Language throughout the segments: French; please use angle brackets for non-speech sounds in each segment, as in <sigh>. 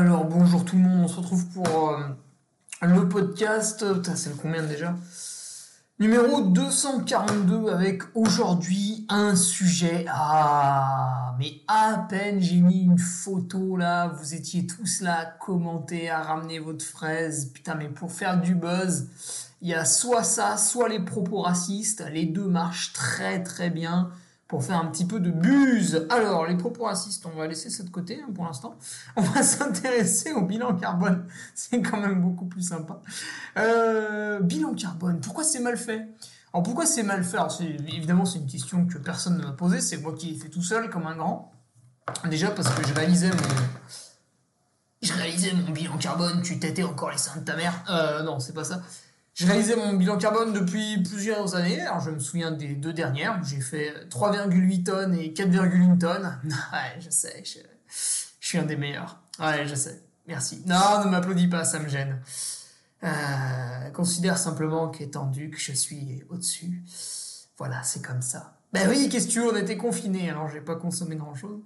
Alors bonjour tout le monde, on se retrouve pour euh, le podcast, Putain, c'est le combien déjà? Numéro 242 avec aujourd'hui un sujet. Ah, mais à peine j'ai mis une photo là, vous étiez tous là à commenter, à ramener votre fraise. Putain, mais pour faire du buzz, il y a soit ça, soit les propos racistes. Les deux marchent très très bien pour faire un petit peu de buse. Alors, les propos racistes, on va laisser ça de côté hein, pour l'instant. On va <laughs> s'intéresser au bilan carbone. <laughs> C'est quand même beaucoup plus sympa. Euh, bilan carbone, pourquoi c'est mal fait? Alors, pourquoi c'est mal fait? Alors, Évidemment, c'est une question que personne ne m'a posée. C'est moi qui l'ai fait tout seul, comme un grand. Déjà parce que je réalisais mon... Bilan carbone, tu t'étais encore les seins de ta mère. Euh, non, c'est pas ça. J'ai réalisé mon bilan carbone depuis plusieurs années. Alors, je me souviens des deux dernières. J'ai fait 3,8 tonnes et 4,1 tonnes. <laughs> Ouais, je sais, je, suis un des meilleurs. Ouais, je sais. Merci. Non, ne m'applaudis pas, ça me gêne. Euh, considère simplement qu'étant duc, je suis au-dessus. Voilà, c'est comme ça. Ben oui, qu'est-ce que tu veux, on était confinés, alors j'ai pas consommé grand-chose.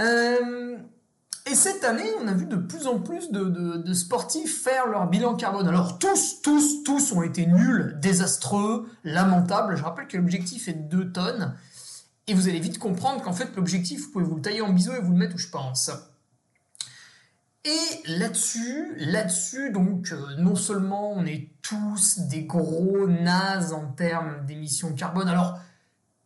Euh, et cette année, on a vu de plus en plus de, sportifs faire leur bilan carbone. Alors tous, tous, tous ont été nuls, désastreux, lamentables. Je rappelle que l'objectif est de 2 tonnes. Et vous allez vite comprendre qu'en fait, l'objectif, vous pouvez vous le tailler en biseau et vous le mettre où je pense. Et là-dessus, là-dessus, donc, euh, non seulement on est tous des gros nazes en termes d'émissions carbone, alors,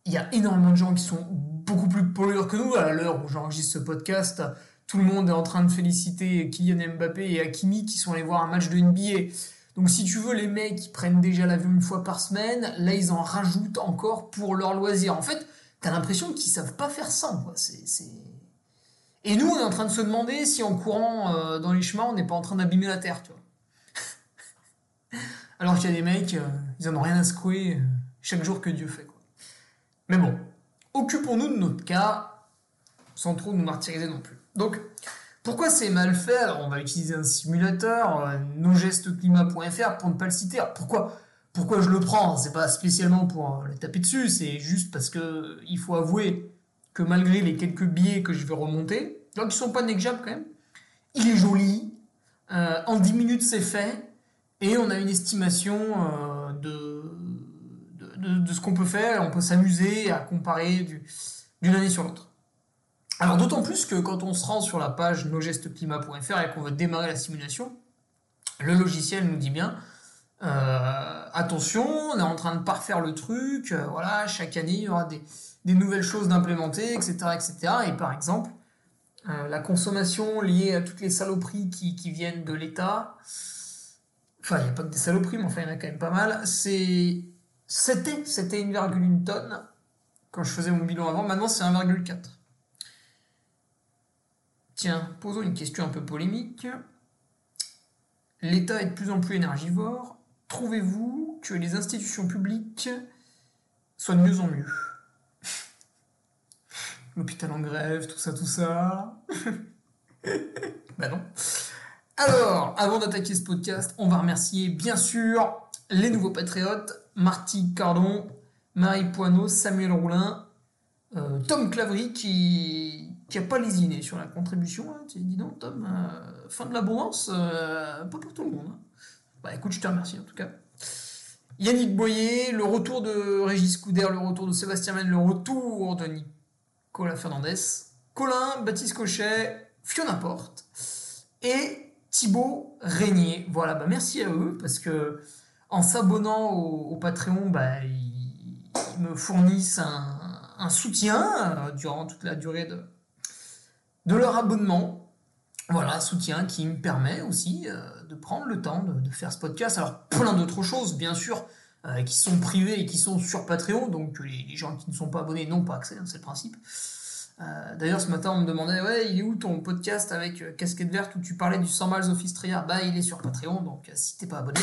il y a énormément de gens qui sont beaucoup plus pollueurs que nous à l'heure où j'enregistre ce podcast tout le monde est en train de féliciter Kylian Mbappé et Hakimi qui sont allés voir un match de NBA. Donc si tu veux, les mecs qui prennent déjà l'avion une fois par semaine, là ils en rajoutent encore pour leur loisir. En fait, t'as l'impression qu'ils savent pas faire ça. Quoi. Et nous, on est en train de se demander si en courant euh, dans les chemins, on n'est pas en train d'abîmer la Terre. <laughs> Alors qu'il y a des mecs, euh, ils en ont rien à secouer euh, chaque jour que Dieu fait. Mais bon, occupons-nous de notre cas sans trop nous martyriser non plus. Donc, pourquoi c'est mal fait? Alors, on va utiliser un simulateur, euh, pour ne pas le citer. pourquoi pourquoi je le prends? C'est pas spécialement pour le taper dessus, c'est juste parce que il faut avouer que malgré les quelques billets que je vais remonter, donc ils sont pas négligeables quand même, il est joli, euh, en 10 minutes c'est fait, et on a une estimation euh, de, ce qu'on peut faire, on peut s'amuser à comparer d'une année sur l'autre. Alors d'autant plus que quand on se rend sur la page nosgestesclimat.fr et qu'on veut démarrer la simulation, le logiciel nous dit bien euh, attention, on est en train de parfaire le truc, euh, voilà, chaque année il y aura des, nouvelles choses d'implémenter, etc., etc. Et par exemple, euh, la consommation liée à toutes les saloperies qui, viennent de l'État, enfin il n'y a pas que des saloperies, mais enfin il y en a quand même pas mal, c'est c'était c'était 1,1 tonne quand je faisais mon bilan avant, maintenant c'est 1,4. Tiens, posons une question un peu polémique. L'État est de plus en plus énergivore. Trouvez-vous que les institutions publiques soient de mieux en mieux? <laughs> L'hôpital en grève, tout ça, tout ça. <laughs> bah non. Alors, avant d'attaquer ce podcast, on va remercier bien sûr les nouveaux patriotes, Marty Cardon, Marie Poineau, Samuel Roulin, euh, Tom Clavry qui qui a pas lésiné sur la contribution. Hein. Tu dis non, Tom, euh, fin de l'abondance, euh, pas pour tout le monde. Hein. Bah écoute, je te remercie en tout cas. Yannick Boyer, le retour de Régis Couder, le retour de Sébastien Men, le retour de Nicolas Fernandez, Colin, Baptiste Cochet, Fiona Porte et Thibaut Régnier. Voilà, bah merci à eux parce que en s'abonnant au, Patreon, bah, ils, me fournissent un, soutien euh, durant toute la durée de, de leur abonnement. Voilà, soutien qui me permet aussi euh, de prendre le temps de, faire ce podcast. Alors, plein d'autres choses, bien sûr, euh, qui sont privées et qui sont sur Patreon, donc les, gens qui ne sont pas abonnés n'ont pas accès, hein, c'est le principe. Euh, d'ailleurs, ce matin, on me demandait, ouais, il est où ton podcast avec Casquette Verte où tu parlais du 100 miles of Istria? Bah, il est sur Patreon, donc si t'es pas abonné,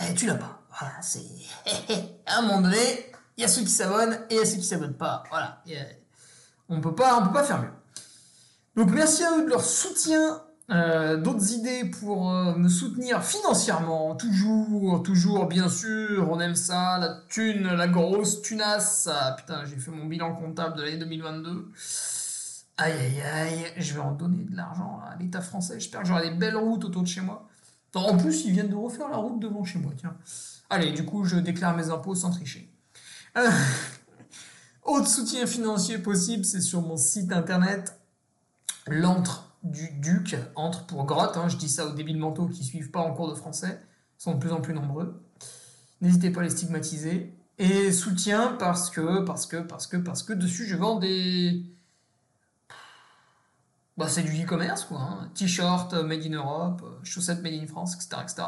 eh, tu l'as pas. Voilà, c'est... <laughs> à un moment donné, il y a ceux qui s'abonnent et il y a ceux qui s'abonnent pas. Voilà. on peut pas, peut pas faire mieux. Donc merci à eux de leur soutien. Euh, d'autres idées pour euh, me soutenir financièrement, toujours, toujours, bien sûr, on aime ça, la thune, la grosse tunasse. Ah, putain, j'ai fait mon bilan comptable de l'année 2022. Aïe aïe aïe, je vais en donner de l'argent à l'État français. J'espère que j'aurai des belles routes autour de chez moi. En plus, ils viennent de refaire la route devant chez moi, tiens. Allez, du coup, je déclare mes impôts sans tricher. Euh, <laughs> autre soutien financier possible, c'est sur mon site internet l'antre du duc, entre pour grotte, hein, je dis ça aux débiles mentaux qui suivent pas en cours de français, sont de plus en plus nombreux. N'hésitez pas à les stigmatiser. Et soutien parce que, parce que, parce que, parce que dessus je vends des. Bah, c'est du e-commerce, quoi. Hein. T-shirt made in Europe, chaussettes made in France, etc. etc.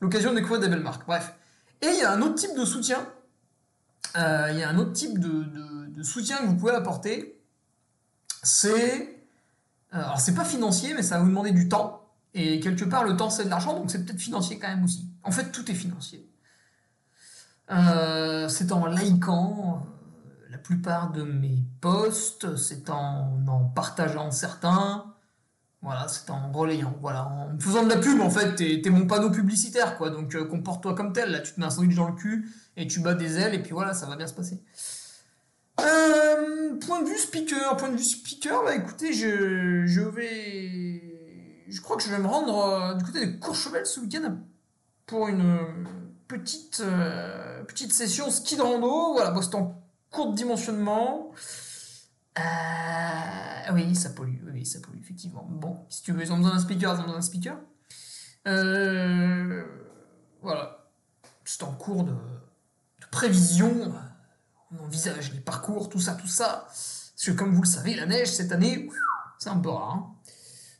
L'occasion de découvrir des belles marques. Bref. Et il y a un autre type de soutien. Euh, il y a un autre type de, soutien que vous pouvez apporter. C'est euh, alors c'est pas financier, mais ça va vous demander du temps. Et quelque part, le temps c'est de l'argent, donc c'est peut-être financier quand même aussi. En fait, tout est financier. Euh, c'est en likant euh, la plupart de mes posts, c'est en en partageant certains, voilà, c'est en relayant, voilà, en faisant de la pub en fait, t'es, mon panneau publicitaire quoi, donc comporte-toi comme tel, là tu te mets un sandwich dans le cul et tu bats des ailes et puis voilà, ça va bien se passer. Euh, point de vue speaker, point de vue speaker, bah écoutez, je, vais, je crois que je vais me rendre euh, du côté de Courchevel ce week-end pour une petite euh, petite session ski de rando. Voilà, c'est en court dimensionnement. oui, ça pollue, oui, ça pollue effectivement. Bon, si tu veux, ils ont besoin d'un speaker, ils ont besoin d'un speaker. voilà, c'est en cours de prévision on envisage les parcours, tout ça, tout ça. Parce que comme vous le savez, la neige cette année, c'est un peu rare.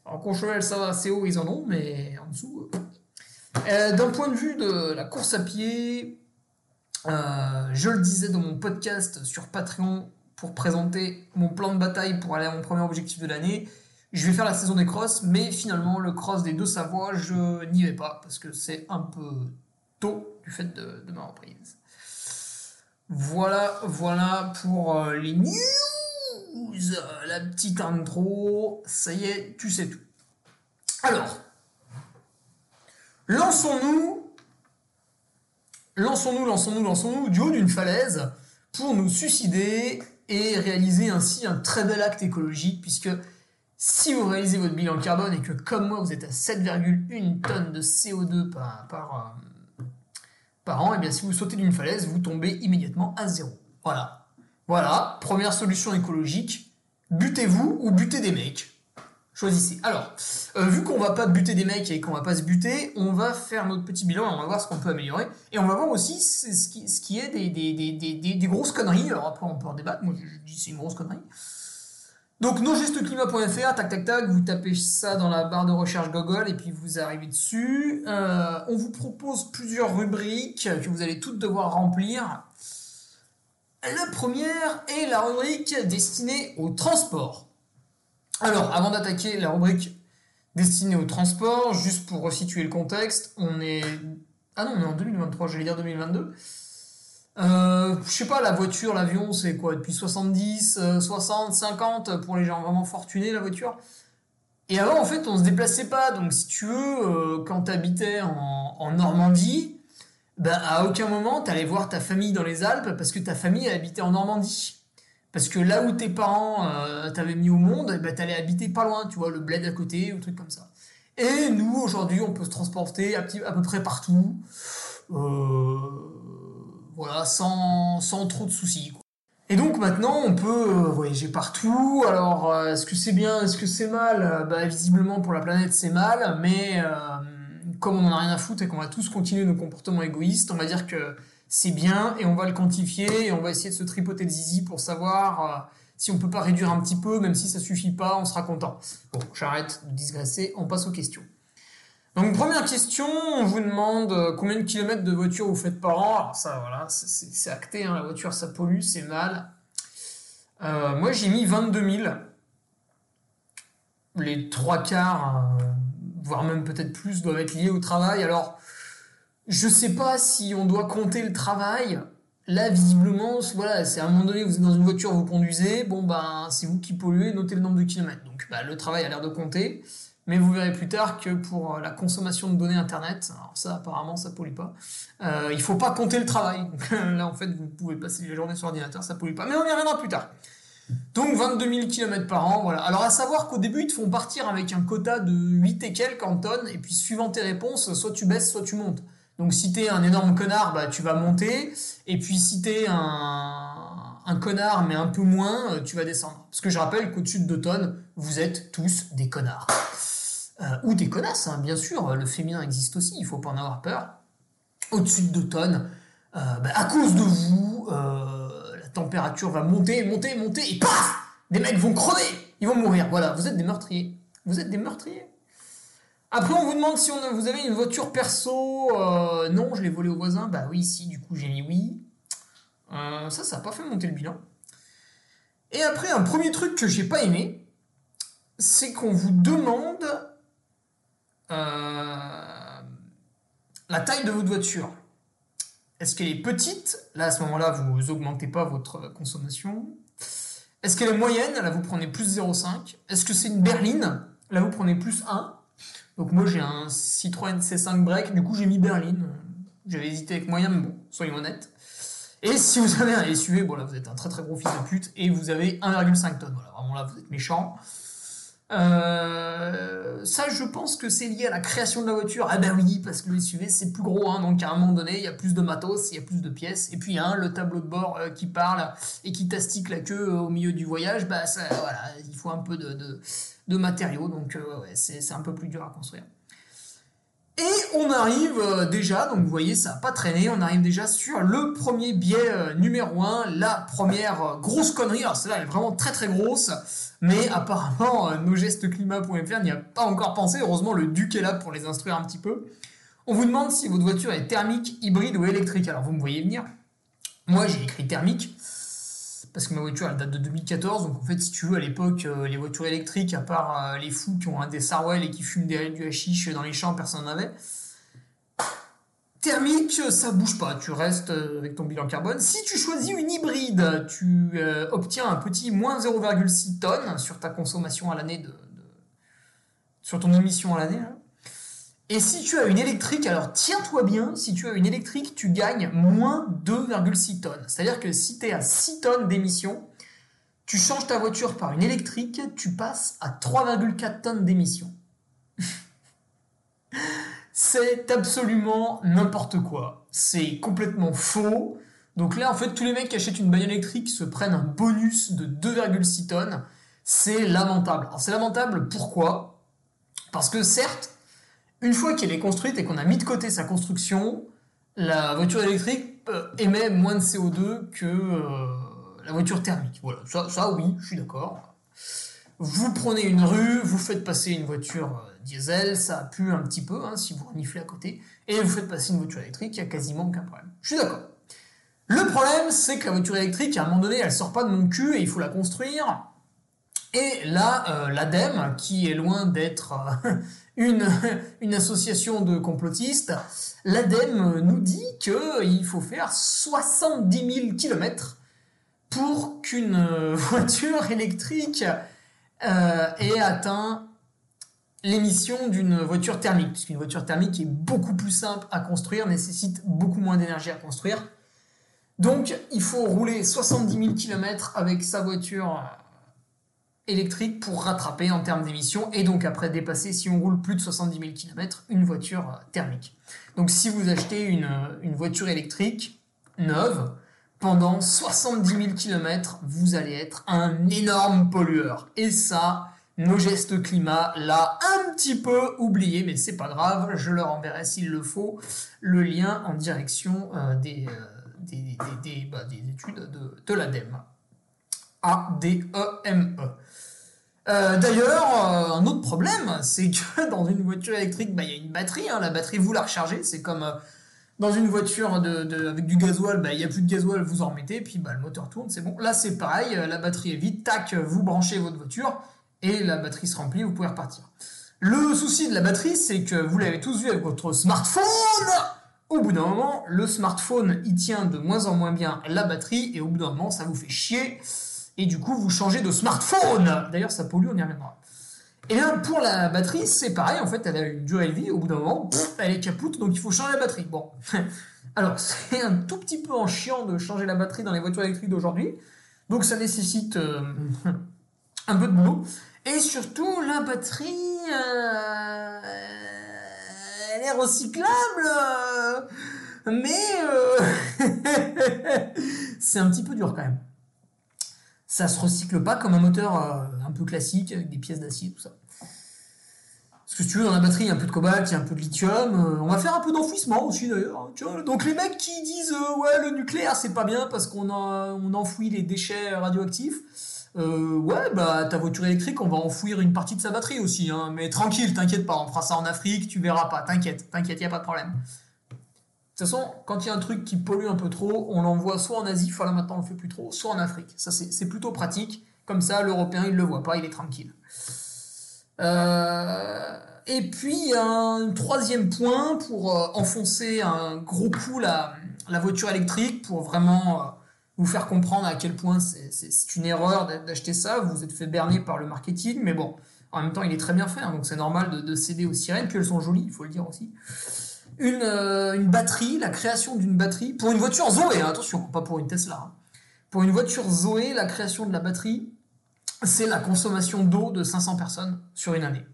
Alors Courchevel, ça va, assez haut, ils en ont, mais en dessous. Euh. Euh, d'un point de vue de la course à pied, euh, je le disais dans mon podcast sur Patreon pour présenter mon plan de bataille pour aller à mon premier objectif de l'année. Je vais faire la saison des crosses, mais finalement, le cross des deux Savoies, je n'y vais pas parce que c'est un peu tôt du fait de ma reprise. Voilà, voilà pour euh, les news. La petite intro. Ça y est, tu sais tout. Alors, lançons-nous. Lançons-nous, lançons-nous, lançons-nous du haut d'une falaise pour nous suicider et réaliser ainsi un très bel acte écologique puisque si vous réalisez votre bilan carbone et que comme moi vous êtes à 7,1 tonnes de CO2 par, par, euh, par an, et eh bien si vous sautez d'une falaise, vous tombez immédiatement à zéro. Voilà. Voilà, première solution écologique. Butez-vous ou butez des mecs. Choisissez. Alors, euh, vu qu'on va pas buter des mecs et qu'on va pas se buter, on va faire notre petit bilan et on va voir ce qu'on peut améliorer. Et on va voir aussi ce qui, ce qui est des, des, des, grosses conneries. Alors après, on peut en débattre. Moi, je dis c'est une grosse connerie. Donc nogesteclimat.fr, tac tac tac, vous tapez ça dans la barre de recherche Google et puis vous arrivez dessus. Euh, on vous propose plusieurs rubriques que vous allez toutes devoir remplir. La première est la rubrique destinée au transport. Alors, avant d'attaquer la rubrique destinée au transport, juste pour resituer le contexte, on est... Ah non, on est en 2023, j'allais dire 2022. Euh, je sais pas, la voiture, l'avion, c'est quoi Depuis 70, 60, 50 pour les gens vraiment fortunés, la voiture. Et avant, en fait, on se déplaçait pas. Donc, si tu veux, euh, quand tu habitais en, Normandie, ben, à aucun moment t'allais voir ta famille dans les Alpes parce que ta famille habitait en Normandie. Parce que là où tes parents euh, t'avaient mis au monde, ben, t'allais habiter pas loin, tu vois, le bled à côté ou truc comme ça. Et nous, aujourd'hui, on peut se transporter à, peu près partout. Euh, voilà, sans, sans trop de soucis. Et donc maintenant, on peut euh, voyager partout. Alors, euh, est-ce que c'est bien, est-ce que c'est mal? Bah, Visiblement, pour la planète, c'est mal. Mais comme on en a rien à foutre et qu'on va tous continuer nos comportements égoïstes, on va dire que c'est bien et on va le quantifier et on va essayer de se tripoter le zizi pour savoir si on peut pas réduire un petit peu, même si ça suffit pas, on sera content. Bon, j'arrête de digresser, on passe aux questions. Donc première question, on vous demande euh, combien de kilomètres de voiture vous faites par an? Alors ça, voilà, c'est acté, hein, la voiture ça pollue, c'est mal. Euh, moi j'ai mis 22 000. Les trois quarts, euh, voire même peut-être plus, doivent être liés au travail. Alors, je sais pas si on doit compter le travail. Là, visiblement, voilà, c'est à un moment donné, vous êtes dans une voiture, vous conduisez, bon ben, c'est vous qui polluez, notez le nombre de kilomètres. Donc, bah, le travail a l'air de compter. Mais vous verrez plus tard que pour la consommation de données Internet, alors ça apparemment ça pollue pas, euh, il faut pas compter le travail. <laughs> là en fait vous pouvez passer les journées sur ordinateur, ça pollue pas. Mais on y reviendra plus tard. Donc 22 000 km par an, voilà. Alors à savoir qu'au début ils te font partir avec un quota de 8 et quelques en tonnes, et puis suivant tes réponses, soit tu baisses, soit tu montes. Donc si t'es un énorme connard, bah tu vas monter, et puis si t'es un, un connard mais un peu moins, tu vas descendre. Parce que je rappelle qu'au-dessus de 2 tonnes, vous êtes tous des connards. Euh, ou des connasses, hein, bien sûr, le féminin existe aussi, il faut pas en avoir peur. Au-dessus de 2 tonnes, euh, bah, à cause de vous, euh, la température va monter, monter, monter, et paf Des mecs vont crever, ils vont mourir. Voilà, vous êtes des meurtriers. Vous êtes des meurtriers. Après, on vous demande si vous avez une voiture perso. non, je l'ai volée au voisin. Bah oui, si, du coup, j'ai mis oui. Ça, ça n'a pas fait monter le bilan. Et après, un premier truc que j'ai pas aimé, c'est qu'on vous demande euh, la taille de votre voiture. Est-ce qu'elle est petite? Là, à ce moment-là, vous augmentez pas votre consommation. Est-ce qu'elle est moyenne? Là, vous prenez plus 0,5. Est-ce que c'est une berline? Là, vous prenez plus 1. Donc moi, j'ai un Citroën C5 Break. Du coup, j'ai mis berline. J'avais hésité avec moyen, mais bon, soyons honnêtes. Et si vous avez un SUV, bon vous êtes un très très gros fils de pute et vous avez 1,5 tonnes. Voilà, vraiment là, vous êtes méchant. Euh, ça, je pense que c'est lié à la création de la voiture. Ah ben oui, parce que le SUV c'est plus gros, hein, donc à un moment donné, il y a plus de matos, il y a plus de pièces. Et puis hein, le tableau de bord euh, qui parle et qui tastique la queue euh, au milieu du voyage, bah il faut un peu de, matériaux, donc c'est un peu plus dur à construire. Et on arrive euh, déjà, donc vous voyez, ça n'a pas traîné, on arrive déjà sur le premier biais euh, numéro 1, la première euh, grosse connerie. Alors celle-là, elle est vraiment très très grosse, mais apparemment, nosgestesclimat.fr n'y a pas encore pensé. Heureusement, le Duc est là pour les instruire un petit peu. On vous demande si votre voiture est thermique, hybride ou électrique. Alors vous me voyez venir. Moi, j'ai écrit thermique parce que ma voiture elle date de 2014, donc en fait si tu veux à l'époque euh, les voitures électriques, à part euh, les fous qui ont un des Sarwell et qui fument des, du hashish dans les champs, personne n'en avait. Thermique, ça bouge pas, tu restes euh, avec ton bilan carbone. Si tu choisis une hybride, tu obtiens un petit moins 0,6 tonnes sur ta consommation à l'année de, sur ton émission à l'année. Hein. Et si tu as une électrique, alors tiens-toi bien, si tu as une électrique, tu gagnes moins 2,6 tonnes. C'est-à-dire que si tu es à 6 tonnes d'émissions, tu changes ta voiture par une électrique, tu passes à 3,4 tonnes d'émissions. <laughs> C'est absolument n'importe quoi. C'est complètement faux. Donc là, en fait, tous les mecs qui achètent une bagnole électrique se prennent un bonus de 2,6 tonnes. C'est lamentable. Alors c'est lamentable pourquoi? Parce que certes, une fois qu'elle est construite et qu'on a mis de côté sa construction, la voiture électrique euh, émet moins de CO2 que euh, la voiture thermique. Voilà, ça, oui, je suis d'accord. Vous prenez une rue, vous faites passer une voiture euh, diesel, ça pue un petit peu hein, si vous reniflez à côté, et vous faites passer une voiture électrique, il n'y a quasiment aucun problème. Je suis d'accord. Le problème, c'est que la voiture électrique, à un moment donné, elle sort pas de mon cul et il faut la construire. Et là, l'ADEME, qui est loin d'être <laughs> une, association de complotistes, l'ADEME nous dit qu'il faut faire 70 000 km pour qu'une <laughs> voiture électrique euh, ait atteint l'émission d'une voiture thermique, puisqu'une voiture thermique est beaucoup plus simple à construire, nécessite beaucoup moins d'énergie à construire. Donc, il faut rouler 70 000 km avec sa voiture euh, électrique pour rattraper en termes d'émissions et donc après dépasser, si on roule plus de 70 000 km, une voiture euh, thermique. Donc, si vous achetez une, euh, une voiture électrique neuve, pendant 70 000 km, vous allez être un énorme pollueur. Et ça, nos gestes climat l'a un petit peu oublié, mais c'est pas grave, je leur enverrai s'il le faut le lien en direction euh, des, des, bah, des, études de, de l'ADEME. A-D-E-M-E. Euh, D'ailleurs, euh, un autre problème, <laughs> c'est que dans une voiture électrique, bah, il y a une batterie. Hein, la batterie, vous la rechargez. C'est comme euh, dans une voiture avec du gasoil, bah, il n'y a plus de gasoil, vous en remettez, puis bah, le moteur tourne, c'est bon. Là, c'est pareil, la batterie est vide, tac, vous branchez votre voiture, et la batterie se remplit, vous pouvez repartir. Le souci de la batterie, c'est que vous l'avez tous vu avec votre smartphone au bout d'un moment, le smartphone, il tient de moins en moins bien la batterie, et au bout d'un moment, ça vous fait chier, et du coup, vous changez de smartphone. D'ailleurs, ça pollue, on y reviendra. Et bien, pour la batterie, c'est pareil, en fait, elle a une durée de vie, au bout d'un moment, elle est capoute, donc il faut changer la batterie. Bon. <laughs> Alors, c'est un tout petit peu en chiant de changer la batterie dans les voitures électriques d'aujourd'hui, donc ça nécessite euh, un peu de boulot. Et surtout, la batterie, euh, elle est recyclable, mais euh, <laughs> c'est un petit peu dur quand même. Ça se recycle pas comme un moteur euh, un peu classique avec des pièces d'acier, tout ça. Parce que si tu veux, dans la batterie, il y a un peu de cobalt, il y a un peu de lithium. euh, on va faire un peu d'enfouissement aussi d'ailleurs. hein. Donc les mecs qui disent euh, ouais le nucléaire c'est pas bien parce qu'on on enfouit les déchets radioactifs. Ouais, bah ta voiture électrique, on va enfouir une partie de sa batterie aussi. Hein. Mais tranquille, t'inquiète pas, on fera ça en Afrique, tu verras pas, t'inquiète, t'inquiète, y a pas de problème. De toute façon, quand il y a un truc qui pollue un peu trop, on l'envoie soit en Asie, enfin là maintenant on le fait plus trop, soit en Afrique. Ça c'est plutôt pratique. Comme ça, l'Européen il le voit pas, il est tranquille. Euh, et puis un troisième point pour euh, enfoncer un gros coup la, la voiture électrique pour vraiment euh, vous faire comprendre à quel point c'est- une erreur d'a- d'acheter ça. Vous vous êtes fait berner par le marketing, mais bon, en même temps il est très bien fait, hein, donc c'est normal de, de céder aux sirènes, puis elles sont jolies, il faut le dire aussi. Une, euh, une batterie, la création d'une batterie, pour une voiture Zoé, hein, attention, pas pour une Tesla. hein. Pour une voiture Zoé, la création de la batterie, c'est la consommation d'eau de 500 personnes sur une année.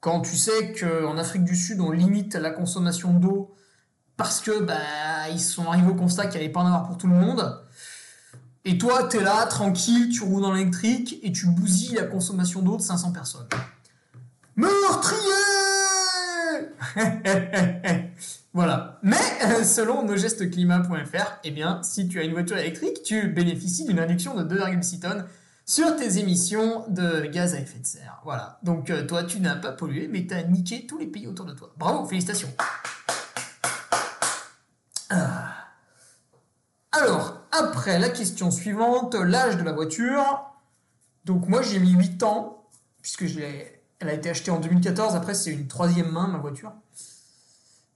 Quand tu sais qu'en Afrique du Sud, on limite la consommation d'eau parce que bah, ils sont arrivés au constat qu'il n'y allait pas en avoir pour tout le monde. Et toi, tu es là, tranquille, tu roules dans l'électrique et tu bousilles la consommation d'eau de 500 personnes. Meurtrier <laughs> Voilà. Mais euh, selon nosgestesclimat.fr, eh bien, si tu as une voiture électrique, tu bénéficies d'une réduction de 2,6 tonnes sur tes émissions de gaz à effet de serre. Voilà. Donc euh, toi, tu n'as pas pollué, mais tu as niqué tous les pays autour de toi. Bravo, félicitations. Ah. Alors, après, la question suivante, l'âge de la voiture. Donc moi, j'ai mis 8 ans, puisque je l'ai- elle a été achetée en 2014. Après, c'est une troisième main, ma voiture.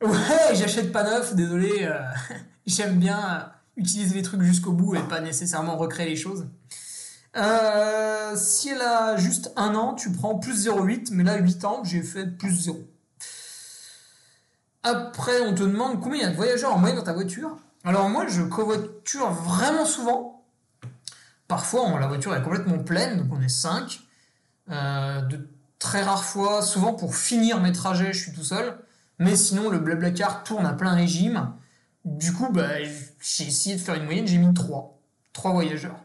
Ouais, j'achète pas neuf, désolé. euh, <laughs> J'aime bien euh, utiliser les trucs jusqu'au bout et pas nécessairement recréer les choses. Euh, si elle a juste un an, tu prends plus 0,8, mais là 8 ans, j'ai fait plus 0. Après, on te demande combien il y a de voyageurs en moyenne dans ta voiture. Alors moi, je covoiture vraiment souvent. Parfois, la voiture est complètement pleine, donc on est 5. de très rares fois, souvent pour finir mes trajets, je suis tout seul. Mais sinon, le Blablacar tourne à plein régime. Du coup, bah, j'ai essayé de faire une moyenne, j'ai mis 3. 3 voyageurs.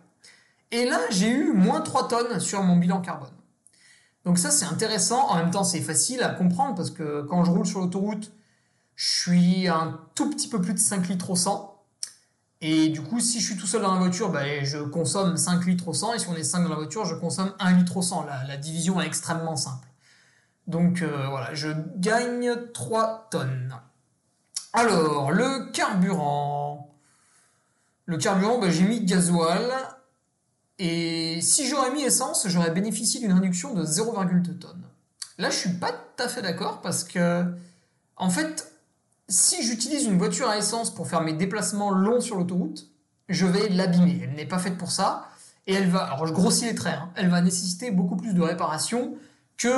Et là, j'ai eu moins 3 tonnes sur mon bilan carbone. Donc ça, c'est intéressant. En même temps, c'est facile à comprendre parce que quand je roule sur l'autoroute, je suis un tout petit peu plus de 5 litres au 100. Et du coup, si je suis tout seul dans la voiture, bah, je consomme 5 litres au 100. Et si on est 5 dans la voiture, je consomme 1 litre au 100. La, division est extrêmement simple. Donc euh, voilà, je gagne 3 tonnes. Alors, le carburant. Le carburant, bah, j'ai mis gasoil. Et si j'aurais mis essence, j'aurais bénéficié d'une réduction de 0,2 tonnes. Là, je suis pas tout à fait d'accord parce que, en fait, si j'utilise une voiture à essence pour faire mes déplacements longs sur l'autoroute, je vais l'abîmer. Elle n'est pas faite pour ça. Et elle va, alors je grossis les traits, hein, elle va nécessiter beaucoup plus de réparation que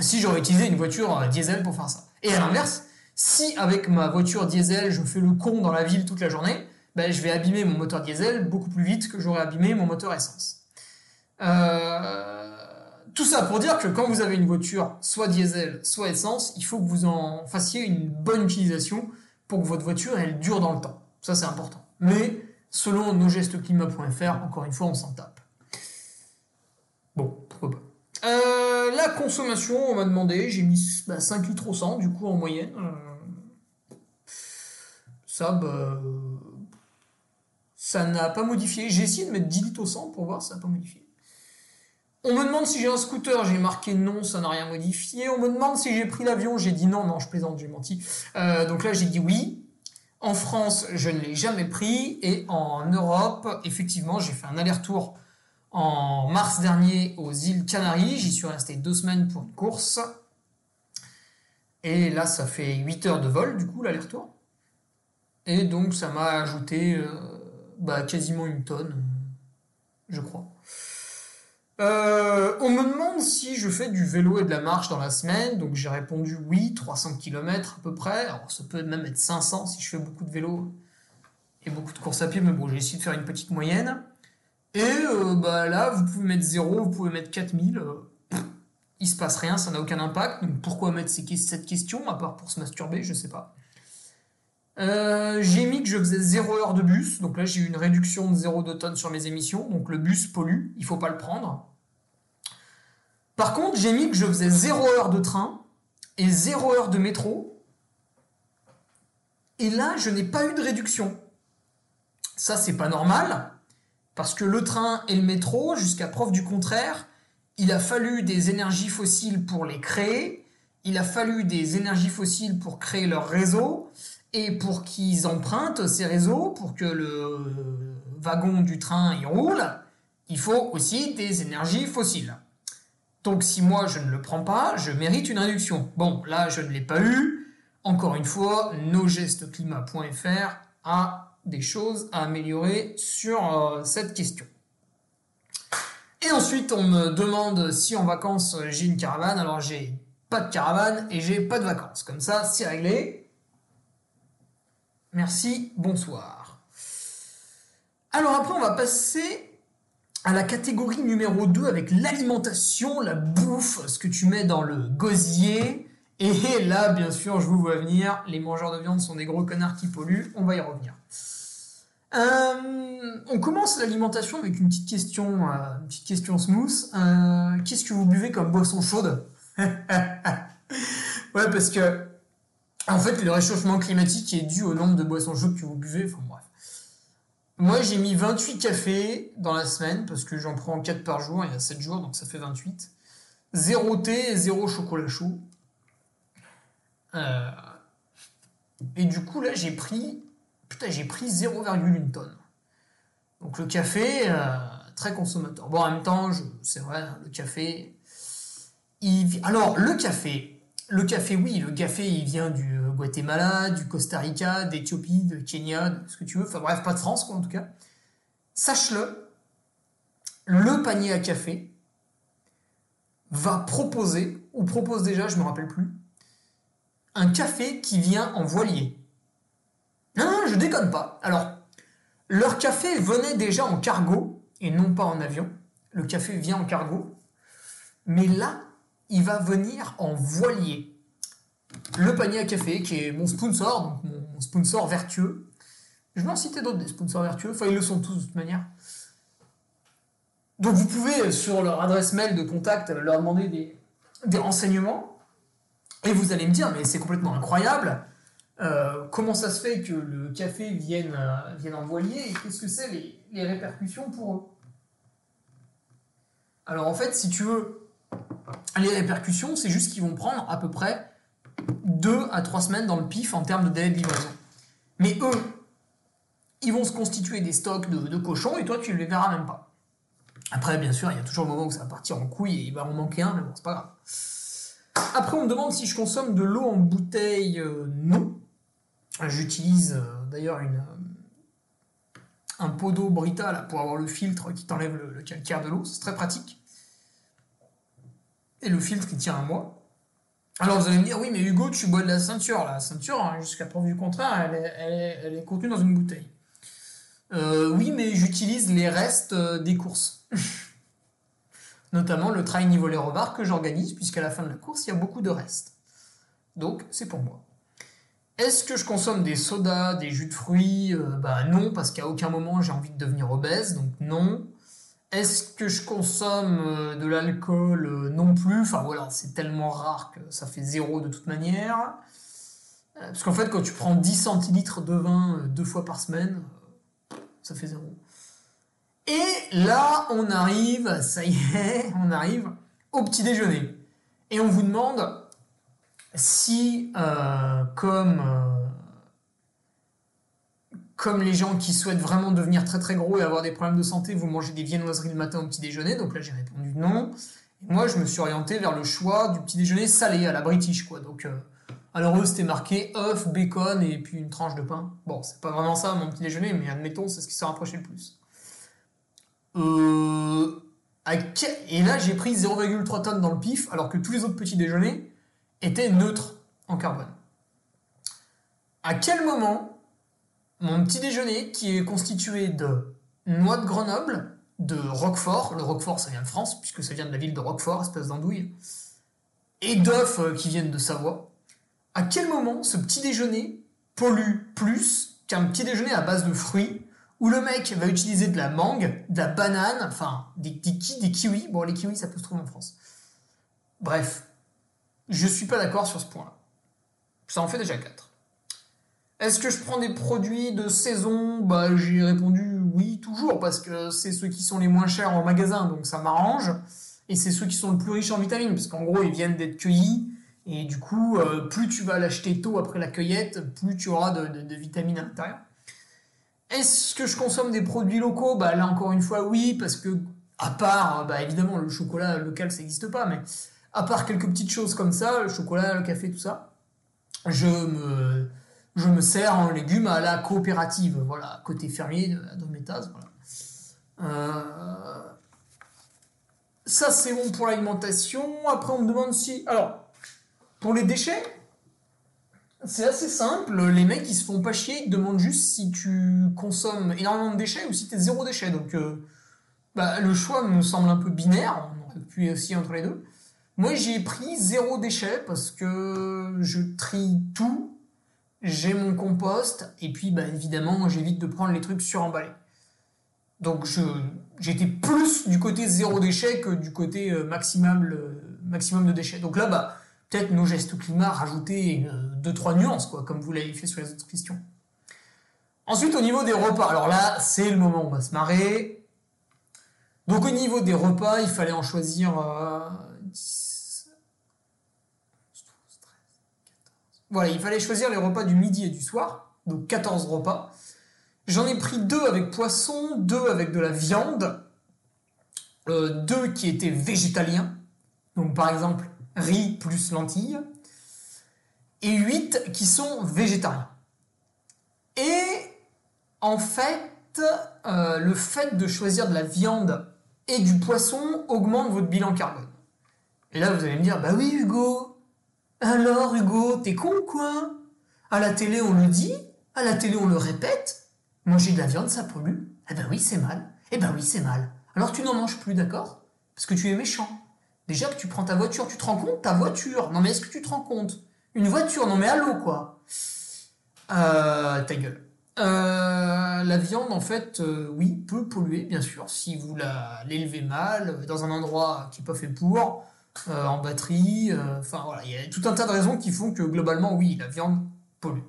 si j'aurais utilisé une voiture euh, diesel pour faire ça. Et à l'inverse, si avec ma voiture diesel, je fais le con dans la ville toute la journée, ben, je vais abîmer mon moteur diesel beaucoup plus vite que j'aurais abîmé mon moteur essence. Euh, tout ça pour dire que quand vous avez une voiture soit diesel, soit essence, il faut que vous en fassiez une bonne utilisation pour que votre voiture elle dure dans le temps. Ça c'est important. Mais selon nos gestes encore une fois, on s'en tape. Bon, pourquoi pas. Euh, la consommation, on m'a demandé, j'ai mis 5 bah, litres au 100 du coup en moyenne. Euh, ça, bah, ça n'a pas modifié. J'ai essayé de mettre 10 litres au 100 pour voir, ça n'a pas modifié. On me demande si j'ai un scooter, j'ai marqué non, ça n'a rien modifié. On me demande si j'ai pris l'avion, j'ai dit non, non, je plaisante, j'ai menti. Euh, donc là, j'ai dit oui. En France, je ne l'ai jamais pris. Et en Europe, effectivement, j'ai fait un aller-retour en mars dernier aux îles Canaries. J'y suis resté deux semaines pour une course. Et là, ça fait 8 heures de vol, du coup, l'aller-retour. Et donc, ça m'a ajouté euh, bah, quasiment une tonne, je crois. Euh, on me demande si je fais du vélo et de la marche dans la semaine, donc j'ai répondu oui, 300 km à peu près. Alors ça peut même être 500 si je fais beaucoup de vélo et beaucoup de courses à pied, mais bon, j'ai essayé de faire une petite moyenne. Et euh, bah là, vous pouvez mettre 0, vous pouvez mettre 4000. Euh, il se passe rien, ça n'a aucun impact. Donc pourquoi mettre cette question, à part pour se masturber, je sais pas. J'ai mis que je faisais 0 heure de bus, donc là j'ai eu une réduction de 0,2 tonnes sur mes émissions, donc le bus pollue, il faut pas le prendre. Par contre, j'ai mis que je faisais 0 heure de train et 0 heure de métro. Et là, je n'ai pas eu de réduction. Ça, c'est pas normal, parce que le train et le métro, jusqu'à preuve du contraire, il a fallu des énergies fossiles pour les créer, il a fallu des énergies fossiles pour créer leur réseau, et pour qu'ils empruntent ces réseaux, pour que le wagon du train y roule, il faut aussi des énergies fossiles. Donc si moi je ne le prends pas, je mérite une réduction. Bon, là je ne l'ai pas eu. Encore une fois, nosgestesclimat.fr a des choses à améliorer sur euh, cette question. Et ensuite, on me demande si en vacances j'ai une caravane. Alors j'ai pas de caravane et j'ai pas de vacances. Comme ça, c'est réglé. Merci, bonsoir. Alors après, on va passer à la catégorie numéro 2 avec l'alimentation, la bouffe, ce que tu mets dans le gosier. Et là, bien sûr, je vous vois venir, les mangeurs de viande sont des gros connards qui polluent, on va y revenir. Euh, on commence l'alimentation avec une petite question, euh, petite question smooth. Euh, qu'est-ce que vous buvez comme boisson chaude? <laughs> Ouais, parce que en fait, le réchauffement climatique est dû au nombre de boissons chaudes que vous buvez. Enfin bref. Moi, j'ai mis 28 cafés dans la semaine parce que j'en prends 4 par jour. Il y a 7 jours, donc ça fait 28. Zéro thé et zéro chocolat chaud. Euh, et du coup, là, j'ai pris. Putain, j'ai pris 0,1 tonne. Donc le café, euh, très consommateur. Bon, en même temps, c'est vrai, hein, le café. Alors, le café, le café, oui, le café, il vient du euh, Guatemala, du Costa Rica, d'Éthiopie, de Kenya, de ce que tu veux. Enfin bref, pas de France, quoi, en tout cas. Sache-le, le panier à café va proposer, ou propose déjà, je me rappelle plus, un café qui vient en voilier. Non, non, je déconne pas. Alors, leur café venait déjà en cargo, et non pas en avion. Le café vient en cargo. Mais là, il va venir en voilier. Le panier à café, qui est mon sponsor, donc mon sponsor vertueux. Je vais en citer d'autres des sponsors vertueux, enfin ils le sont tous de toute manière. Donc vous pouvez, sur leur adresse mail de contact, leur demander des, renseignements. Et vous allez me dire, mais c'est complètement incroyable. Euh, comment ça se fait que le café vienne, euh, vienne en voilier et qu'est-ce que c'est les, les répercussions pour eux? Alors en fait, si tu veux, les répercussions, c'est juste qu'ils vont prendre à peu près 2 à 3 semaines dans le pif en termes de délai de livraison. Mais eux, ils vont se constituer des stocks de, cochons et toi, tu ne les verras même pas. Après, bien sûr, il y a toujours le moment où ça va partir en couille et il va en manquer un, mais bon, c'est pas grave. Après, on me demande si je consomme de l'eau en bouteille. Euh, non. J'utilise euh, d'ailleurs euh, un pot d'eau Brita pour avoir le filtre qui t'enlève le calcaire de l'eau. C'est très pratique et le filtre qui tient à moi. Alors vous allez me dire, oui, mais Hugo, tu bois de la ceinture. La ceinture, hein, jusqu'à preuve du contraire, elle est, contenue dans une bouteille. Euh, oui, mais j'utilise les restes euh, des courses. <laughs> Notamment le trail niveau les rebards que j'organise, puisqu'à la fin de la course, il y a beaucoup de restes. Donc, c'est pour moi. Est-ce que je consomme des sodas, des jus de fruits? Euh, Bah non, parce qu'à aucun moment j'ai envie de devenir obèse, donc non. Est-ce que je consomme euh, de l'alcool euh, Non plus? Enfin voilà, c'est tellement rare que ça fait zéro de toute manière. Parce qu'en fait, quand tu prends 10 centilitres de vin deux fois par semaine, ça fait zéro. Et là, on arrive, ça y est, <laughs> on arrive au petit déjeuner. Et on vous demande si, euh, comme, euh, comme les gens qui souhaitent vraiment devenir très très gros et avoir des problèmes de santé, vous mangez des viennoiseries le matin au petit déjeuner, donc là j'ai répondu non. Et moi je me suis orienté vers le choix du petit déjeuner salé à la British, quoi. Donc, euh, alors eux c'était marqué œuf, bacon et puis une tranche de pain. Bon, c'est pas vraiment ça mon petit déjeuner, mais admettons, c'est ce qui s'est rapproché le plus. Et là j'ai pris 0,3 tonnes dans le pif, alors que tous les autres petits déjeuners, était neutre en carbone. À quel moment mon petit déjeuner, qui est constitué de noix de Grenoble, de Roquefort, le Roquefort ça vient de France, puisque ça vient de la ville de Roquefort, espèce d'andouille, et d'œufs euh, qui viennent de Savoie, à quel moment ce petit déjeuner pollue plus qu'un petit déjeuner à base de fruits, où le mec va utiliser de la mangue, de la banane, enfin des, des, des kiwis, bon les kiwis ça peut se trouver en France. Bref, je suis pas d'accord sur ce point-là. Ça en fait déjà 4. Est-ce que je prends des produits de saison? Bah j'ai répondu oui toujours parce que c'est ceux qui sont les moins chers en magasin donc ça m'arrange. Et c'est ceux qui sont le plus riches en vitamines parce qu'en gros ils viennent d'être cueillis. Et du coup euh, plus tu vas l'acheter tôt après la cueillette plus tu auras de, vitamines à l'intérieur. Est-ce que je consomme des produits locaux? Bah là encore une fois oui parce que à part bah évidemment le chocolat local ça n'existe pas mais à part quelques petites choses comme ça, le chocolat, le café, tout ça, je me, je me sers en légumes à la coopérative, voilà, côté fermier de, Métaz, voilà. Euh, ça, c'est bon pour l'alimentation. Après, on me demande si... Alors, pour les déchets, c'est assez simple. Les mecs, ils se font pas chier. Ils te demandent juste si tu consommes énormément de déchets ou si tu es zéro déchet. Donc, euh, bah, le choix me semble un peu binaire. On aurait pu aussi entre les deux. Moi, j'ai pris zéro déchet parce que je trie tout. J'ai mon compost et puis, bah, évidemment, j'évite de prendre les trucs suremballés. Donc, j'étais plus du côté zéro déchet que du côté euh, maximum, maximum de déchets. Donc là, bah, peut-être nos gestes climat rajouter euh, deux trois nuances, comme vous l'avez fait sur les autres questions. Ensuite, au niveau des repas, alors là, c'est le moment où on va se marrer. Donc au niveau des repas, il fallait en choisir euh, Voilà, il fallait choisir les repas du midi et du soir, donc 14 repas. J'en ai pris deux avec poisson, deux avec de la viande, euh, deux qui étaient végétaliens, donc par exemple riz plus lentilles, et huit qui sont végétariens. Et en fait, euh, le fait de choisir de la viande et du poisson augmente votre bilan carbone. Et là, vous allez me dire, bah oui, Hugo, alors, Hugo, t'es con quoi? À la télé, on le dit, à la télé, on le répète. Manger de la viande, ça pollue. Eh ben oui, c'est mal. Eh ben oui, c'est mal. Alors tu n'en manges plus, d'accord? Parce que tu es méchant. Déjà que tu prends ta voiture, tu te rends compte Ta voiture Non mais est-ce que tu te rends compte? Une voiture, non mais allô quoi? Euh, ta gueule. Euh, la viande, en fait, euh, oui, peut polluer, bien sûr, si vous l'élevez mal, dans un endroit qui n'est pas fait pour. Euh, en batterie. Euh, enfin voilà, il y a tout un tas de raisons qui font que globalement, oui, la viande pollue.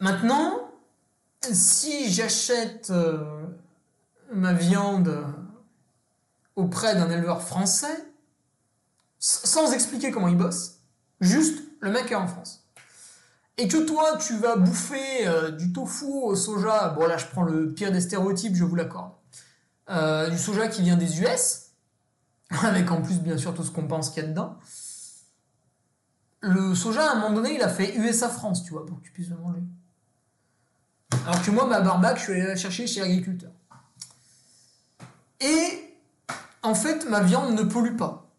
Maintenant, si j'achète euh, ma viande auprès d'un éleveur français, sans expliquer comment il bosse, juste le mec est en France. Et que toi, tu vas bouffer du tofu au soja, bon là je prends le pire des stéréotypes, je vous l'accorde, du soja qui vient des US, <laughs> avec en plus bien sûr tout ce qu'on pense qu'il y a dedans. Le soja, à un moment donné, il a fait USA-France, tu vois, pour que tu puisses le manger. Alors que moi, ma barbac, je suis allé la chercher chez l'agriculteur. Et en fait, ma viande ne pollue pas.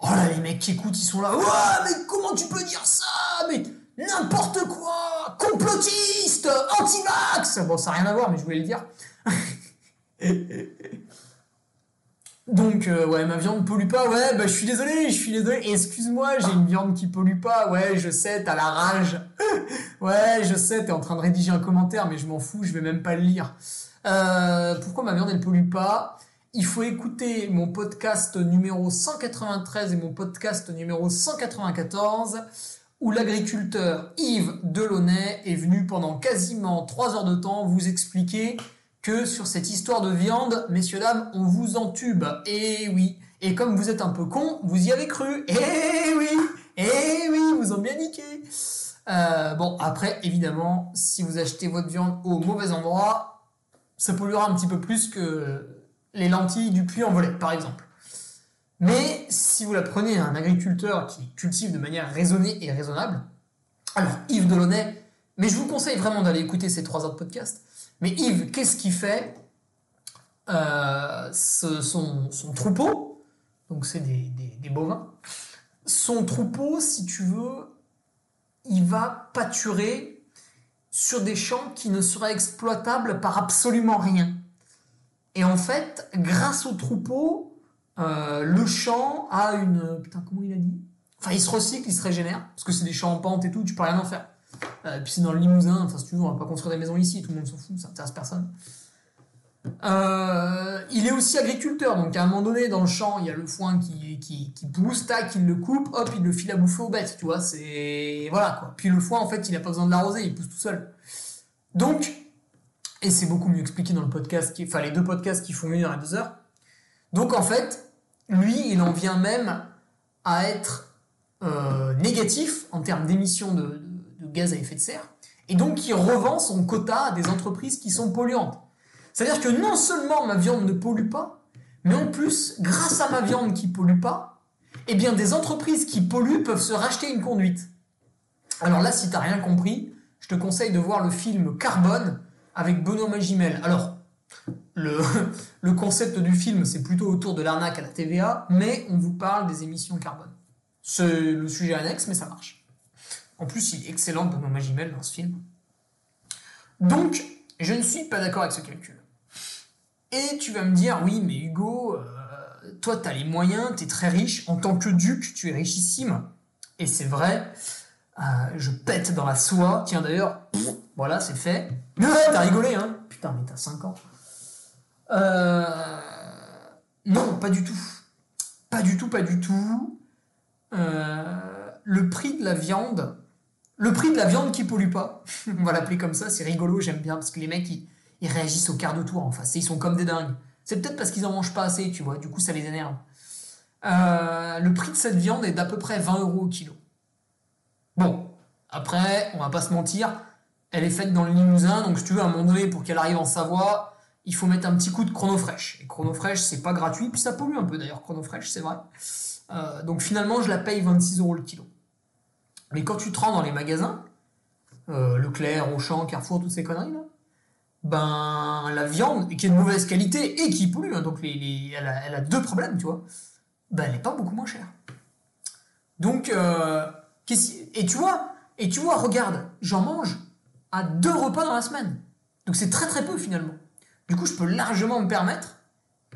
Oh là, les mecs qui écoutent, ils sont là. Ouais, mais comment tu peux dire ça? Mais n'importe quoi Complotiste Anti-vax Bon, ça n'a rien à voir, mais je voulais le dire. <laughs> Donc, euh, ouais, ma viande pollue pas. Ouais, bah, je suis désolé, je suis désolé. Excuse-moi, j'ai une viande qui pollue pas. Ouais, je sais, t'as la rage. <laughs> ouais, je sais, t'es en train de rédiger un commentaire, mais je m'en fous, je vais même pas le lire. Euh, pourquoi ma viande, elle pollue pas? Il faut écouter mon podcast numéro 193 et mon podcast numéro 194 où l'agriculteur Yves Delaunay est venu pendant quasiment 3 heures de temps vous expliquer sur cette histoire de viande, messieurs, dames, on vous entube. Et oui. Et comme vous êtes un peu con, vous y avez cru. Eh oui. Eh oui, vous ont bien niqué. Euh, bon, après, évidemment, si vous achetez votre viande au mauvais endroit, ça polluera un petit peu plus que les lentilles du puits en volet, par exemple. Mais si vous la prenez à un agriculteur qui cultive de manière raisonnée et raisonnable, alors Yves Delaunay, mais je vous conseille vraiment d'aller écouter ces trois autres podcasts, mais Yves, qu'est-ce qu'il fait euh, son, troupeau, donc c'est des, des, bovins, son troupeau, si tu veux, il va pâturer sur des champs qui ne seraient exploitables par absolument rien. Et en fait, grâce au troupeau, euh, le champ a une... Putain, comment il a dit? Enfin, il se recycle, il se régénère, parce que c'est des champs en pente et tout, tu peux rien en faire. Euh, puis c'est dans le Limousin, enfin si tu veux, on va pas construire des maisons ici, tout le monde s'en fout, ça intéresse personne. Euh, il est aussi agriculteur, donc à un moment donné, dans le champ, il y a le foin qui, qui, pousse, tac, il le coupe, hop, il le file à bouffer aux bêtes, tu vois, c'est... Voilà, quoi. Puis le foin, en fait, il a pas besoin de l'arroser, il pousse tout seul. Donc, et c'est beaucoup mieux expliqué dans le podcast, enfin les deux podcasts qui font une heure et deux heures. Donc en fait, lui, il en vient même à être euh, négatif en termes d'émissions de gaz à effet de serre, et donc il revend son quota à des entreprises qui sont polluantes. C'est-à-dire que non seulement ma viande ne pollue pas, mais en plus, grâce à ma viande qui pollue pas, eh bien des entreprises qui polluent peuvent se racheter une conduite. Alors là, si t'as rien compris, je te conseille de voir le film Carbone avec Benoît Magimel. Alors, le, <laughs> le concept du film, c'est plutôt autour de l'arnaque à la TVA, mais on vous parle des émissions carbone. C'est le sujet annexe, mais ça marche. En plus, il est excellent, Benoît Magimel, dans ce film. Donc, je ne suis pas d'accord avec ce calcul. Et tu vas me dire, oui, mais Hugo, euh, toi, tu as les moyens, tu es très riche. En tant que duc, tu es richissime. Et c'est vrai, euh, je pète dans la soie. Tiens, d'ailleurs, voilà, c'est fait. Ouais, t'as rigolé, hein Putain, mais t'as 5 ans. Euh, non, pas du tout. Pas du tout, pas du tout. le prix de la viande le prix de la viande qui pollue pas. On va l'appeler comme ça, c'est rigolo, j'aime bien, parce que les mecs, ils, réagissent au quart de tour en face, ils sont comme des dingues. C'est peut-être parce qu'ils en mangent pas assez, tu vois, du coup ça les énerve. Euh, le prix de cette viande est d'à peu près 20 euros au kilo. Bon, après, on va pas se mentir, elle est faite dans le Limousin, donc si tu veux, à un moment donné, pour qu'elle arrive en Savoie, il faut mettre un petit coup de chronofresh. Et chronofresh, c'est pas gratuit, puis ça pollue un peu d'ailleurs, chronofresh, c'est vrai. Euh, donc finalement, je la paye 26 euros le kilo. Mais quand tu te rends dans les magasins, euh, Leclerc, Auchan, Carrefour, toutes ces conneries là, ben la viande qui est de mauvaise qualité et qui pollue, hein, donc elle, a, deux problèmes, tu vois, ben elle n'est pas beaucoup moins chère. Donc, euh, et tu vois, et tu vois, regarde, j'en mange à deux repas dans la semaine. Donc c'est très très peu finalement. Du coup, je peux largement me permettre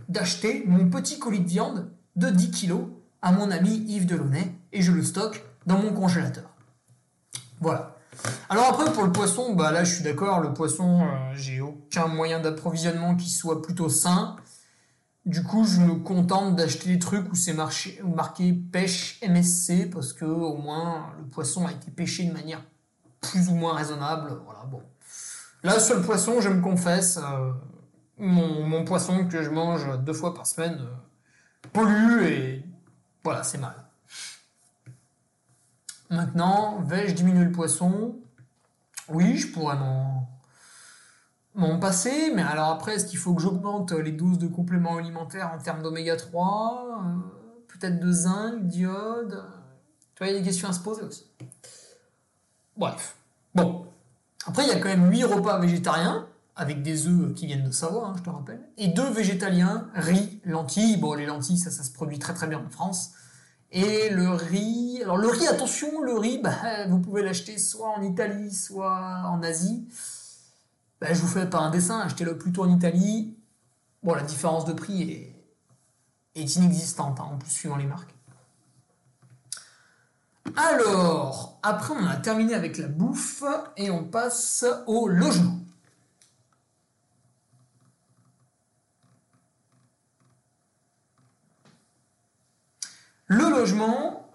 d'acheter mon petit colis de viande de 10 kilos à mon ami Yves Delaunay et je le stocke dans mon congélateur. Voilà. Alors après, pour le poisson, bah là, je suis d'accord, le poisson, euh, j'ai aucun moyen d'approvisionnement qui soit plutôt sain. Du coup, je me contente d'acheter des trucs où c'est marqué pêche MSC parce que au moins le poisson a été pêché de manière plus ou moins raisonnable. Voilà, bon. Là, sur le poisson, je me confesse, euh, mon, poisson que je mange deux fois par semaine euh, pollue et voilà, c'est mal. Maintenant, vais-je diminuer le poisson? Oui, je pourrais m'en passer, mais alors après, est-ce qu'il faut que j'augmente les doses de compléments alimentaires en termes d'oméga 3 euh, Peut-être de zinc, d'iode? Tu vois, il y a des questions à se poser aussi. Bref. Bon. Après, il y a quand même 8 repas végétariens, avec des œufs qui viennent de Savoie, hein, je te rappelle, et deux végétaliens, riz, lentilles. Bon, les lentilles, ça, ça se produit très très bien en France Et le riz, alors le riz, attention, le riz, bah, vous pouvez l'acheter soit en Italie, soit en Asie. Bah, je vous fais pas un dessin, achetez-le plutôt en Italie. Bon, la différence de prix est, inexistante, hein, en plus suivant les marques. Alors, après on a terminé avec la bouffe et on passe au logement. Le logement,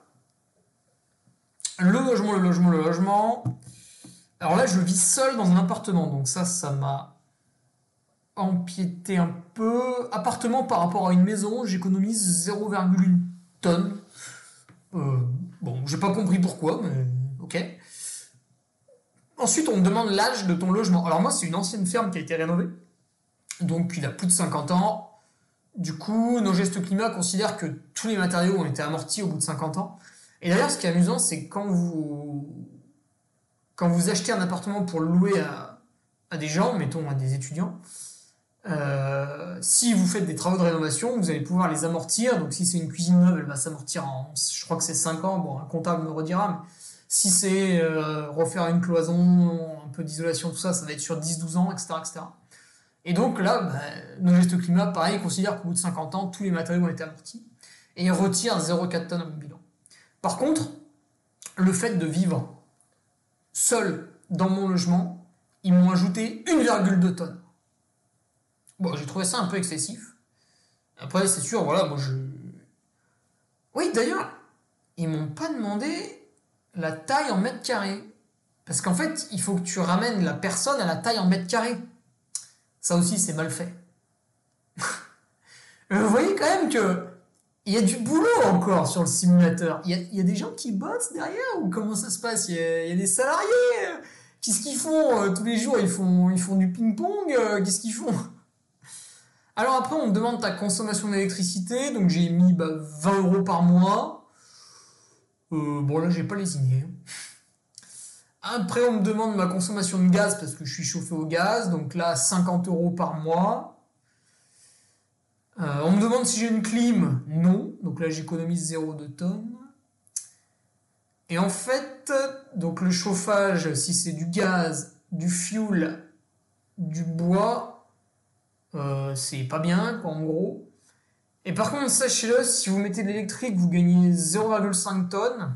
le logement, le logement, le logement. Alors là, je vis seul dans un appartement, donc ça, ça m'a empiété un peu. Appartement par rapport à une maison, j'économise 0,1 tonne. Euh, bon, j'ai pas compris pourquoi, mais ok. Ensuite, on me demande l'âge de ton logement. Alors moi, c'est une ancienne ferme qui a été rénovée, donc il a plus de 50 ans. Du coup, nos gestes climat considèrent que tous les matériaux ont été amortis au bout de 50 ans. Et d'ailleurs, ce qui est amusant, c'est quand vous quand vous achetez un appartement pour le louer à, des gens, mettons à des étudiants, euh, si vous faites des travaux de rénovation, vous allez pouvoir les amortir. Donc si c'est une cuisine neuve, elle va s'amortir en, je crois que c'est 5 ans, bon, un comptable me redira, mais si c'est euh, refaire une cloison, un peu d'isolation, tout ça, ça va être sur 10-12 ans, etc., etc. Et donc là, bah, nos gestes climat, pareil, considèrent qu'au bout de 50 ans, tous les matériaux ont été amortis. Et retirent 0,4 tonnes à mon bilan. Par contre, le fait de vivre seul dans mon logement, ils m'ont ajouté 1,2 tonnes. Bon, j'ai trouvé ça un peu excessif. Après, c'est sûr, voilà, moi je. Oui, d'ailleurs, ils m'ont pas demandé la taille en mètres carrés. Parce qu'en fait, il faut que tu ramènes la personne à la taille en mètres carrés. Ça aussi, c'est mal fait. <laughs> Vous voyez quand même que il y a du boulot encore sur le simulateur. Il y a, des gens qui bossent derrière ou comment ça se passe? Il y, a, des salariés. Qu'est-ce qu'ils font? Euh, tous les jours Ils font, du ping-pong. Euh, qu'est-ce qu'ils font? <laughs> Alors après, on me demande ta consommation d'électricité. Donc j'ai mis 20 bah, euros par mois. Euh, bon là, j'ai pas lésiné. Après, on me demande ma consommation de gaz parce que je suis chauffé au gaz. Donc là, 50 euros par mois. Euh, on me demande si j'ai une clim. Non. Donc là, j'économise 0,2 tonnes. Et en fait, donc le chauffage, si c'est du gaz, du fuel, du bois, euh, c'est pas bien, quoi, en gros. Et par contre, sachez-le, si vous mettez de l'électrique, vous gagnez 0,5 tonnes.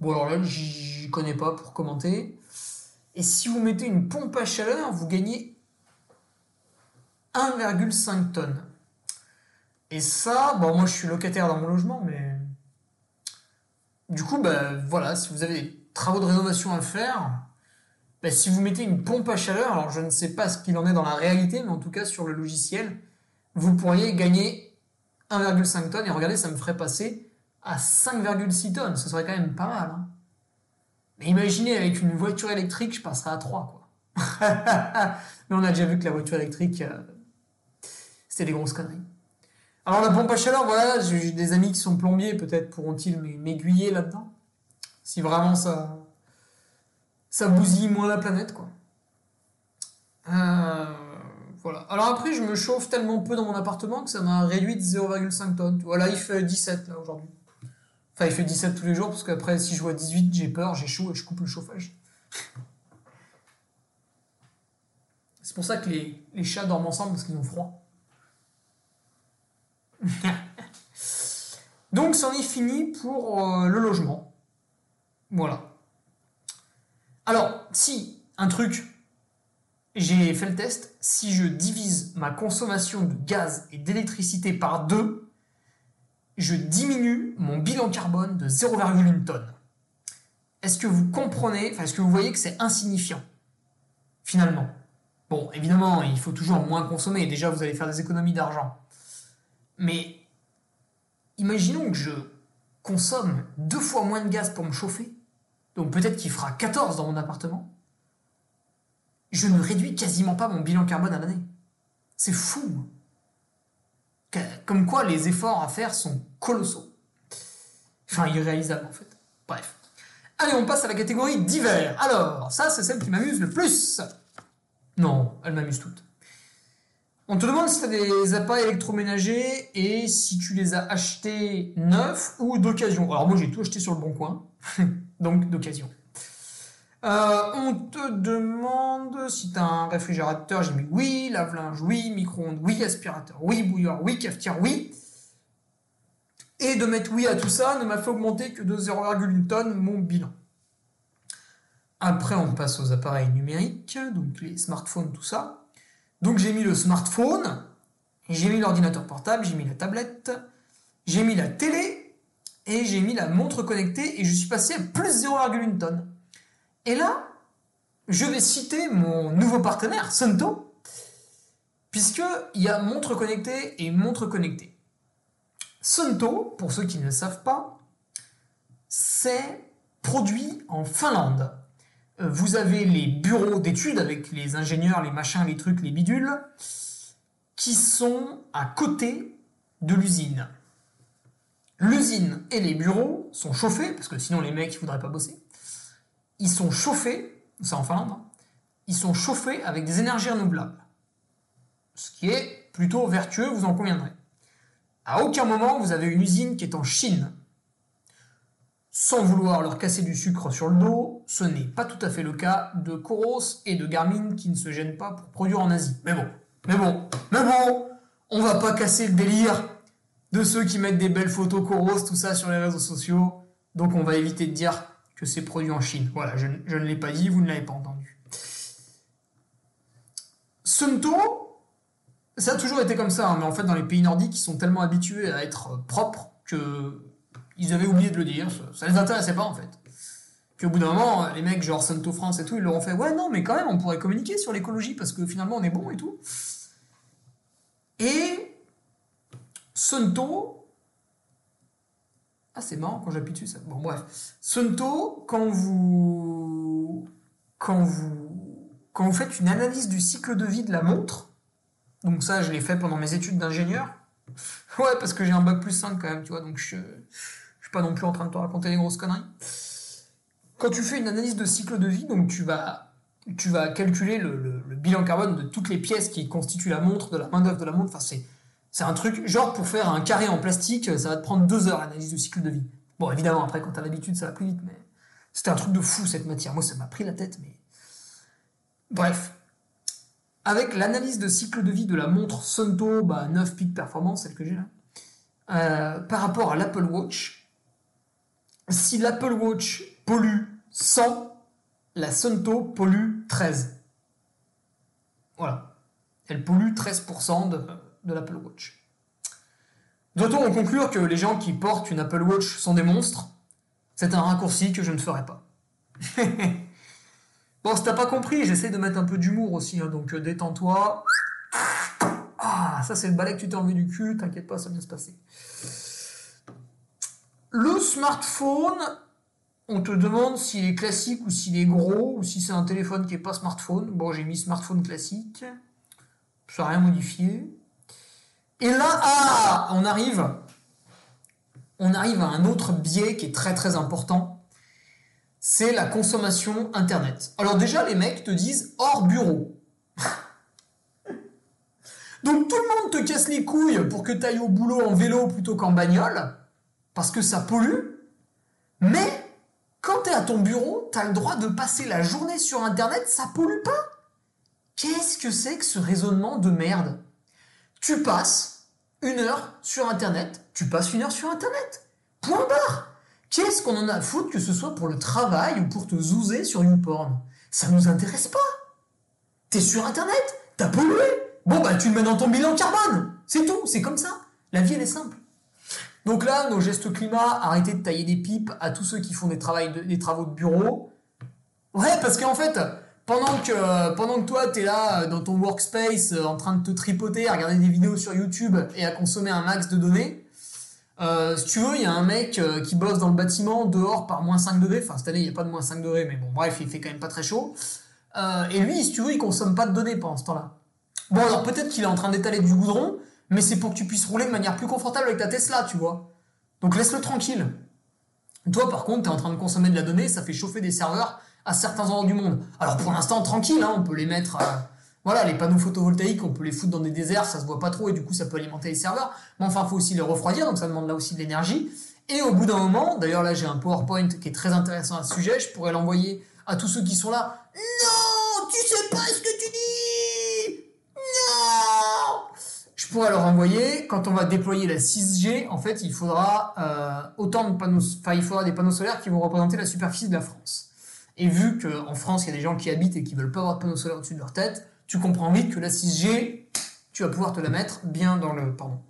Bon, alors là, j'y connais pas pour commenter. Et si vous mettez une pompe à chaleur, vous gagnez 1,5 tonnes. Et ça, bon, moi je suis locataire dans mon logement, mais. Du coup, ben voilà, si vous avez des travaux de rénovation à faire, ben, si vous mettez une pompe à chaleur, alors je ne sais pas ce qu'il en est dans la réalité, mais en tout cas sur le logiciel, vous pourriez gagner 1,5 tonnes. Et regardez, ça me ferait passer à 5,6 tonnes. Ce serait quand même pas mal. Hein. Mais imaginez, avec une voiture électrique, je passerais à 3, quoi. <laughs> Mais on a déjà vu que la voiture électrique, euh, c'était des grosses conneries. Alors la pompe à chaleur, voilà, j'ai des amis qui sont plombiers, peut-être pourront-ils m'aiguiller là-dedans. Si vraiment ça, ça bousille moins la planète, quoi. Euh, voilà. Alors après, je me chauffe tellement peu dans mon appartement que ça m'a réduit de 0,5 tonnes. Voilà, il fait 17 là aujourd'hui. Enfin, il fait 17 tous les jours parce qu'après, si je vois 18, j'ai peur, j'ai chaud et je coupe le chauffage. C'est pour ça que les, chats dorment ensemble parce qu'ils ont froid. <laughs> Donc, c'en est fini pour euh, le logement. Voilà. Alors, si, un truc, j'ai fait le test, si je divise ma consommation de gaz et d'électricité par deux, je diminue mon bilan carbone de 0,1 tonne. Est-ce que vous comprenez, enfin, est-ce que vous voyez que c'est insignifiant, finalement? Bon, évidemment, il faut toujours moins consommer, déjà vous allez faire des économies d'argent. Mais imaginons que je consomme deux fois moins de gaz pour me chauffer, donc peut-être qu'il fera 14 dans mon appartement, je ne réduis quasiment pas mon bilan carbone à l'année. C'est fou. Comme quoi les efforts à faire sont colossaux. Enfin, irréalisables en fait. Bref. Allez, on passe à la catégorie d'hiver. Alors, ça, c'est celle qui m'amuse le plus. Non, elle m'amuse toutes. On te demande si tu as des appareils électroménagers et si tu les as achetés neufs ou d'occasion. Alors moi j'ai tout acheté sur le bon coin, <laughs> donc d'occasion. Euh, on te demande si tu as un réfrigérateur, j'ai mis oui, lave-linge, oui, micro-ondes, oui, aspirateur, oui, bouilleur, oui, cafetière, oui. Et de mettre oui à tout ça ne m'a fait augmenter que de 0,1 tonne mon bilan. Après, on passe aux appareils numériques, donc les smartphones, tout ça. Donc j'ai mis le smartphone, j'ai mis l'ordinateur portable, j'ai mis la tablette, j'ai mis la télé et j'ai mis la montre connectée et je suis passé à plus 0,1 tonne. Et là, je vais citer mon nouveau partenaire, Sunto, puisqu'il y a montre connectée et montre connectée. Sunto, pour ceux qui ne le savent pas, c'est produit en Finlande. Euh, vous avez les bureaux d'études avec les ingénieurs, les machins, les trucs, les bidules, qui sont à côté de l'usine. L'usine et les bureaux sont chauffés, parce que sinon les mecs ne voudraient pas bosser. Ils sont chauffés, c'est en Finlande, hein, ils sont chauffés avec des énergies renouvelables. Ce qui est plutôt vertueux, vous en conviendrez. À aucun moment vous avez une usine qui est en Chine, sans vouloir leur casser du sucre sur le dos, ce n'est pas tout à fait le cas de Coros et de Garmin qui ne se gênent pas pour produire en Asie. Mais bon, mais bon, mais bon, on va pas casser le délire de ceux qui mettent des belles photos Coros, tout ça sur les réseaux sociaux. Donc on va éviter de dire que c'est produit en Chine. Voilà, je, ne l'ai pas dit, vous ne l'avez pas entendu. Sunto, ça a toujours été comme ça, hein, mais en fait dans les pays nordiques, ils sont tellement habitués à être propres que ils avaient oublié de le dire, ça, les intéressait pas en fait. Puis au bout d'un moment, les mecs genre Santo France et tout, ils leur ont fait ouais non mais quand même on pourrait communiquer sur l'écologie parce que finalement on est bon et tout. Et Sunto, ah c'est marrant quand j'appuie dessus ça. Bon bref, Sunto quand vous quand vous quand vous faites une analyse du cycle de vie de la montre, donc ça je l'ai fait pendant mes études d'ingénieur. <laughs> Ouais parce que j'ai un bac plus 5 quand même tu vois donc je pas non plus en train de te raconter des grosses conneries. Quand tu fais une analyse de cycle de vie, donc tu vas, tu vas calculer le, bilan carbone de toutes les pièces qui constituent la montre, de la main d'œuvre de la montre. Enfin, c'est, c'est un truc, genre pour faire un carré en plastique, ça va te prendre deux heures l'analyse de cycle de vie. Bon, évidemment, après, quand t'as l'habitude, ça va plus vite, mais c'était un truc de fou cette matière. Moi, ça m'a pris la tête, mais. Bref. Avec l'analyse de cycle de vie de la montre Sunto bah, 9 Peak Performance, celle que j'ai là, euh, par rapport à l'Apple Watch, si l'Apple Watch pollue 100, la Sunto pollue 13. Voilà. Elle pollue 13% de, de l'Apple Watch. Doit-on en conclure que les gens qui portent une Apple Watch sont des monstres? C'est un raccourci que je ne ferai pas. <laughs> bon, si t'as pas compris, j'essaie de mettre un peu d'humour aussi, hein, donc euh, détends-toi. Ah, ça c'est le balai que tu t'es enlevé du cul, t'inquiète pas, ça va bien se passer. Le smartphone, on te demande s'il est classique ou s'il est gros, ou si c'est un téléphone qui n'est pas smartphone. Bon, j'ai mis smartphone classique. Ça n'a rien modifié. Et là, ah, on arrive, à un autre biais qui est très très important. C'est la consommation Internet. Alors déjà, les mecs te disent hors bureau. <laughs> Donc tout le monde te casse les couilles pour que tu ailles au boulot en vélo plutôt qu'en bagnole parce que ça pollue, mais quand tu es à ton bureau, tu as le droit de passer la journée sur Internet, ça pollue pas. Qu'est-ce que c'est que ce raisonnement de merde? Tu passes une heure sur Internet, tu passes une heure sur Internet. Point barre. Qu'est-ce qu'on en a à foutre que ce soit pour le travail ou pour te zouzer sur YouPorn Ça nous intéresse pas. T'es sur Internet, t'as pollué. Bon bah tu le mets dans ton bilan carbone. C'est tout, c'est comme ça. La vie elle est simple. Donc là, nos gestes climat, arrêtez de tailler des pipes à tous ceux qui font des, des travaux de bureau. Ouais, parce qu'en fait, pendant que, pendant que toi, t'es là euh, dans ton workspace euh, en train de te tripoter, à regarder des vidéos sur YouTube et à consommer un max de données, euh, si tu veux, il y a un mec qui bosse dans le bâtiment dehors par moins 5 degrés. Enfin, cette année, il n'y a pas de moins 5 degrés, mais bon, bref, il fait quand même pas très chaud. et lui, si tu veux, il consomme pas de données pendant ce temps-là. Bon, alors peut-être qu'il est en train d'étaler du goudron, mais c'est pour que tu puisses rouler de manière plus confortable avec ta Tesla, tu vois. Donc laisse-le tranquille. Toi, par contre, tu es en train de consommer de la donnée, ça fait chauffer des serveurs à certains endroits du monde. Alors pour l'instant, tranquille, hein, on peut les mettre Voilà, les panneaux photovoltaïques, on peut les foutre dans des déserts, ça se voit pas trop et du coup ça peut alimenter les serveurs. Mais enfin, il faut aussi les refroidir, donc ça demande là aussi de l'énergie. Et au bout d'un moment, d'ailleurs là j'ai un PowerPoint qui est très intéressant à ce sujet, je pourrais l'envoyer à tous ceux qui sont là. Non, tu sais pas ce que tu dis Non Je pourrais leur envoyer, quand on va déployer la 6G, en fait il faudra euh, autant de panneaux, enfin il faudra des panneaux solaires qui vont représenter la superficie de la France. Et vu qu'en France il y a des gens qui habitent et qui veulent pas avoir de panneaux solaires au-dessus de leur tête, tu comprends vite que la 6G, tu vas pouvoir te la mettre bien dans le... Pardon.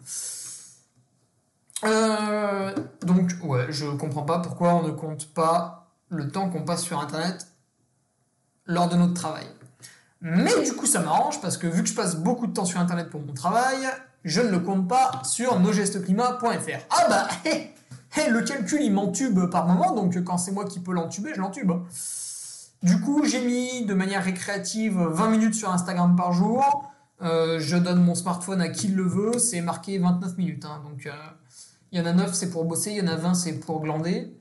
Euh, donc, ouais, je comprends pas pourquoi on ne compte pas le temps qu'on passe sur Internet lors de notre travail. Mais du coup, ça m'arrange parce que vu que je passe beaucoup de temps sur Internet pour mon travail, je ne le compte pas sur nosgesteclimat.fr. Ah bah, <laughs> le calcul il m'entube par moment, donc quand c'est moi qui peux l'entuber, je l'entube. Du coup, j'ai mis de manière récréative 20 minutes sur Instagram par jour. Euh, je donne mon smartphone à qui le veut, c'est marqué 29 minutes. Hein, donc, euh, il y en a 9, c'est pour bosser, il y en a 20, c'est pour glander.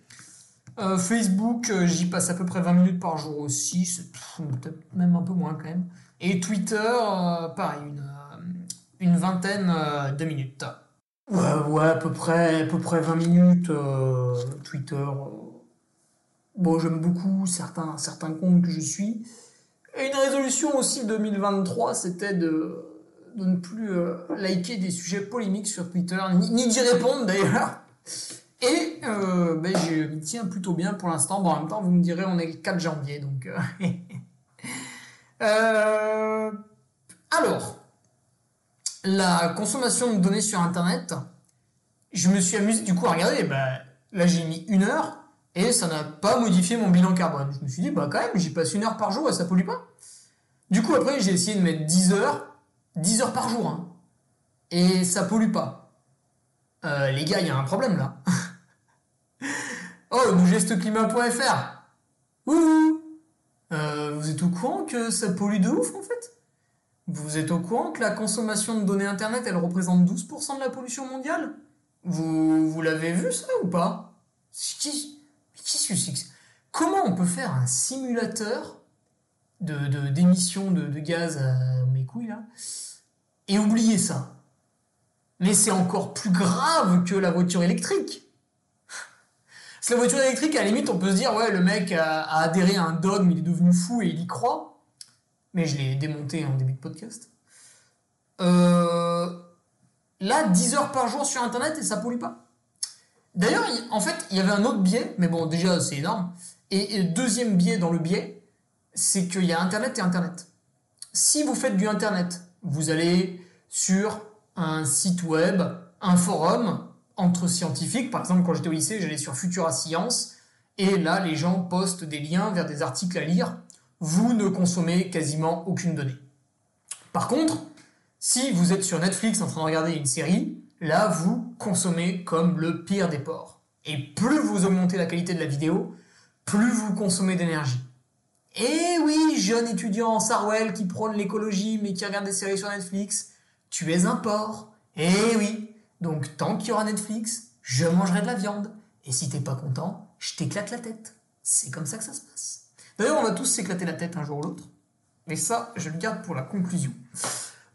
Euh, Facebook, j'y passe à peu près 20 minutes par jour aussi, même un peu moins quand même. Et Twitter, pareil, une vingtaine de minutes. Ouais, à peu près, à peu près 20 minutes. Twitter. Bon, j'aime beaucoup certains, certains comptes que je suis. Et une résolution aussi 2023, c'était de ne plus euh, liker des sujets polémiques sur Twitter, ni, d'y répondre d'ailleurs. Et euh, ben, je m'y tiens plutôt bien pour l'instant. Bon, en même temps, vous me direz, on est le 4 janvier, donc... Euh, <laughs> alors, la consommation de données sur Internet, je me suis amusé du coup à regarder, ben, là j'ai mis une heure, et ça n'a pas modifié mon bilan carbone. Je me suis dit, bah quand même, j'y passe une heure par jour et ça pollue pas. Du coup, après, j'ai essayé de mettre 10 heures, 10 heures par jour. Hein. Et ça pollue pas. Euh, les gars, il y a un problème là. <laughs> oh, nougesteclimat.fr. Ouh euh, Vous êtes au courant que ça pollue de ouf en fait? Vous êtes au courant que la consommation de données internet elle représente 12% de la pollution mondiale? Vous, vous l'avez vu ça ou pas? Qui, qui Comment on peut faire un simulateur de d'émissions de, gaz à mes couilles là et oubliez ça? Mais c'est encore plus grave que la voiture électrique. C'est la voiture électrique, à la limite, on peut se dire, ouais, le mec a, adhéré à un dogme, il est devenu fou et il y croit. Mais je l'ai démonté en début de podcast. Euh, là, 10 heures par jour sur Internet et ça pollue pas. D'ailleurs, en fait, il y avait un autre biais, mais bon, déjà, c'est énorme. Et, et deuxième biais dans le biais, c'est qu'il y a Internet et Internet. Si vous faites du Internet, vous allez sur un site web, un forum entre scientifiques. Par exemple, quand j'étais au lycée, j'allais sur Futura Science. Et là, les gens postent des liens vers des articles à lire. Vous ne consommez quasiment aucune donnée. Par contre, si vous êtes sur Netflix en train de regarder une série, là, vous consommez comme le pire des porcs. Et plus vous augmentez la qualité de la vidéo, plus vous consommez d'énergie. Et oui, jeune étudiant en Sarwell qui prône l'écologie mais qui regarde des séries sur Netflix, tu es un porc. Eh oui, donc tant qu'il y aura Netflix, je mangerai de la viande. Et si t'es pas content, je t'éclate la tête. C'est comme ça que ça se passe. D'ailleurs, on va tous s'éclater la tête un jour ou l'autre. Mais ça, je le garde pour la conclusion.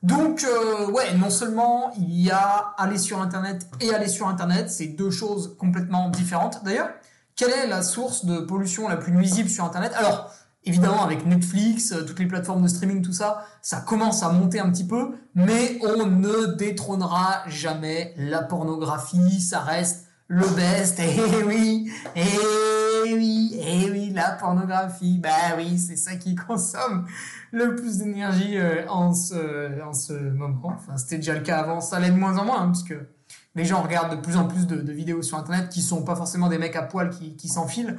Donc, euh, ouais, non seulement il y a aller sur Internet et aller sur Internet, c'est deux choses complètement différentes. D'ailleurs, quelle est la source de pollution la plus nuisible sur Internet? Alors, Évidemment, avec Netflix, euh, toutes les plateformes de streaming, tout ça, ça commence à monter un petit peu, mais on ne détrônera jamais la pornographie, ça reste le best. Eh oui, eh oui, eh oui, la pornographie, bah oui, c'est ça qui consomme le plus d'énergie euh, en ce, en ce moment. Enfin, c'était déjà le cas avant, ça l'est de moins en moins, hein, puisque les gens regardent de plus en plus de, vidéos sur Internet qui sont pas forcément des mecs à poil qui, qui s'enfilent,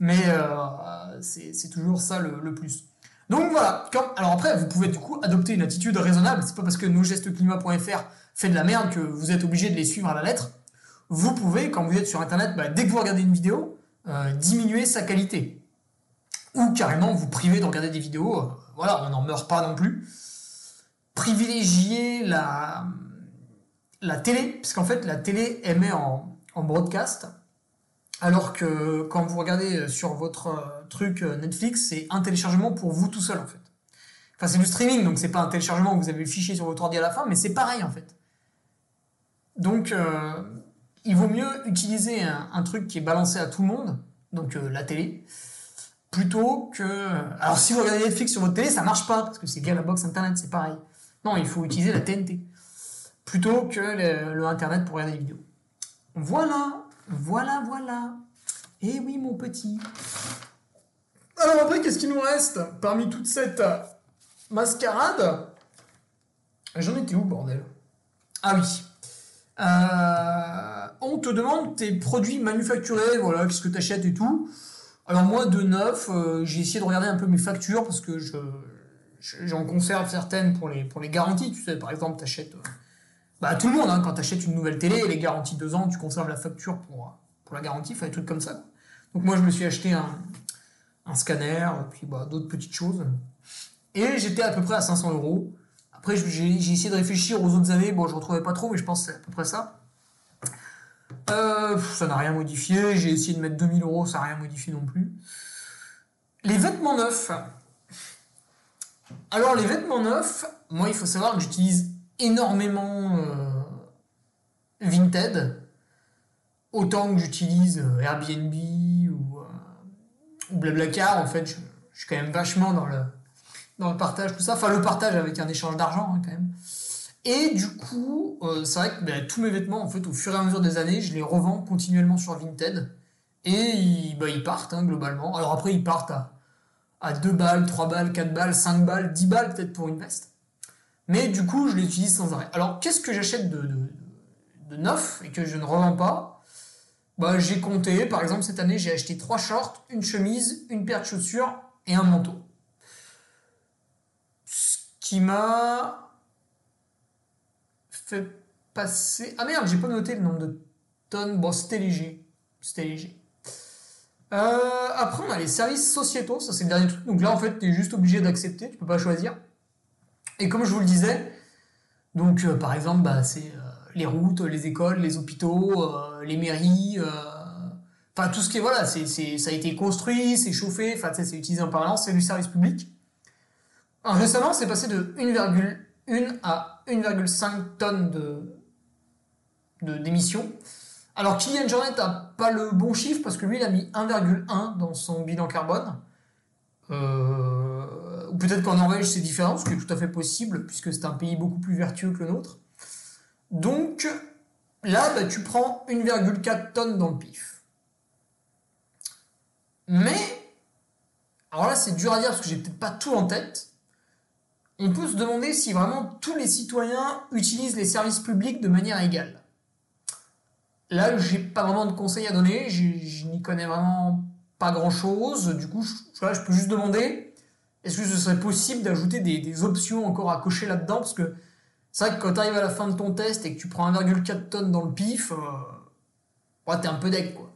mais euh, c'est toujours ça le, plus. Donc voilà. alors après, vous pouvez du coup adopter une attitude raisonnable. C'est pas parce que nosgesteclimat.fr fait de la merde que vous êtes obligé de les suivre à la lettre. Vous pouvez, quand vous êtes sur Internet, bah, dès que vous regardez une vidéo, euh, diminuer sa qualité. Ou carrément vous priver de regarder des vidéos. Euh, voilà, on n'en meurt pas non plus. Privilégier la, la télé, parce qu'en fait, la télé émet en, en broadcast. Alors que quand vous regardez sur votre euh, truc euh, Netflix, c'est un téléchargement pour vous tout seul en fait. Enfin, c'est du streaming, donc c'est pas un téléchargement où vous avez le fichier sur votre ordi à la fin, mais c'est pareil en fait. Donc, euh, il vaut mieux utiliser un, truc qui est balancé à tout le monde, donc euh, la télé, plutôt que. Alors, si vous regardez Netflix sur votre télé, ça marche pas, parce que c'est via la box internet, c'est pareil. Non, il faut utiliser la TNT, plutôt que le, internet pour regarder des vidéos. Voilà, voilà, voilà. Eh oui, mon petit. Alors après, qu'est-ce qu'il nous reste parmi toute cette mascarade? J'en étais où, bordel? Ah oui. Euh, on te demande tes produits manufacturés, voilà, qu'est-ce que tu achètes et tout. Alors moi, de neuf, euh, j'ai essayé de regarder un peu mes factures parce que je, j'en conserve certaines pour les, garanties. Tu sais, par exemple, tu achètes... Euh, bah, tout le monde, hein, quand tu achètes une nouvelle télé, les garanties deux ans, tu conserves la facture pour, pour la garantie, enfin, des trucs comme ça. Donc moi, je me suis acheté un, un scanner, puis bah, d'autres petites choses. Et j'étais à peu près à 500 euros. Après, j'ai essayé de réfléchir aux autres années. Bon, je ne retrouvais pas trop, mais je pense que c'est à peu près ça. Euh, ça n'a rien modifié. J'ai essayé de mettre 2000 euros, ça n'a rien modifié non plus. Les vêtements neufs. Alors, les vêtements neufs, moi, il faut savoir que j'utilise énormément euh, Vinted. Autant que j'utilise euh, Airbnb ou, Blablacar, en fait, je, je suis quand même vachement dans le, dans le partage, tout ça. Enfin, le partage avec un échange d'argent, hein, quand même. Et du coup, euh, c'est vrai que ben, tous mes vêtements, en fait, au fur et à mesure des années, je les revends continuellement sur Vinted. Et ils, ben, partent, hein, globalement. Alors après, ils partent à, à 2 balles, 3 balles, 4 balles, 5 balles, 10 balles peut-être pour une veste. Mais du coup, je les utilise sans arrêt. Alors, qu'est-ce que j'achète de, neuf et que je ne revends pas? Bah, J'ai compté, par exemple, cette année, j'ai acheté 3 shorts, une chemise, une paire de chaussures et un manteau qui m'a fait passer. Ah merde, j'ai pas noté le nombre de tonnes. Bon, c'était léger. C'était léger. Euh, après, on a les services sociétaux, ça c'est le dernier truc. Donc là, en fait, tu es juste obligé d'accepter, tu peux pas choisir. Et comme je vous le disais, donc euh, par exemple, bah, c'est euh, les routes, les écoles, les hôpitaux, les mairies, enfin tout ce qui est, voilà, ça a été construit, c'est chauffé, enfin c'est utilisé en permanence, c'est du service public. Récemment, c'est passé de 1,1 à 1,5 tonnes de, d'émissions. Alors Kylian Jornet n'a pas le bon chiffre parce que lui il a mis 1,1 dans son bilan carbone. Euh, ou peut-être qu'en Norvège c'est différent, ce qui est tout à fait possible puisque c'est un pays beaucoup plus vertueux que le nôtre. Donc là bah, tu prends 1,4 tonnes dans le pif. Mais, alors là c'est dur à dire parce que j'ai peut-être pas tout en tête, on peut se demander si vraiment tous les citoyens utilisent les services publics de manière égale. Là, j'ai pas vraiment de conseils à donner, je n'y connais vraiment pas grand-chose. Du coup, je, je, peux juste demander, est-ce que ce serait possible d'ajouter des, options encore à cocher là-dedans? Parce que c'est vrai que quand tu arrives à la fin de ton test et que tu prends 1,4 tonnes dans le pif, euh, t'es un peu deck, quoi.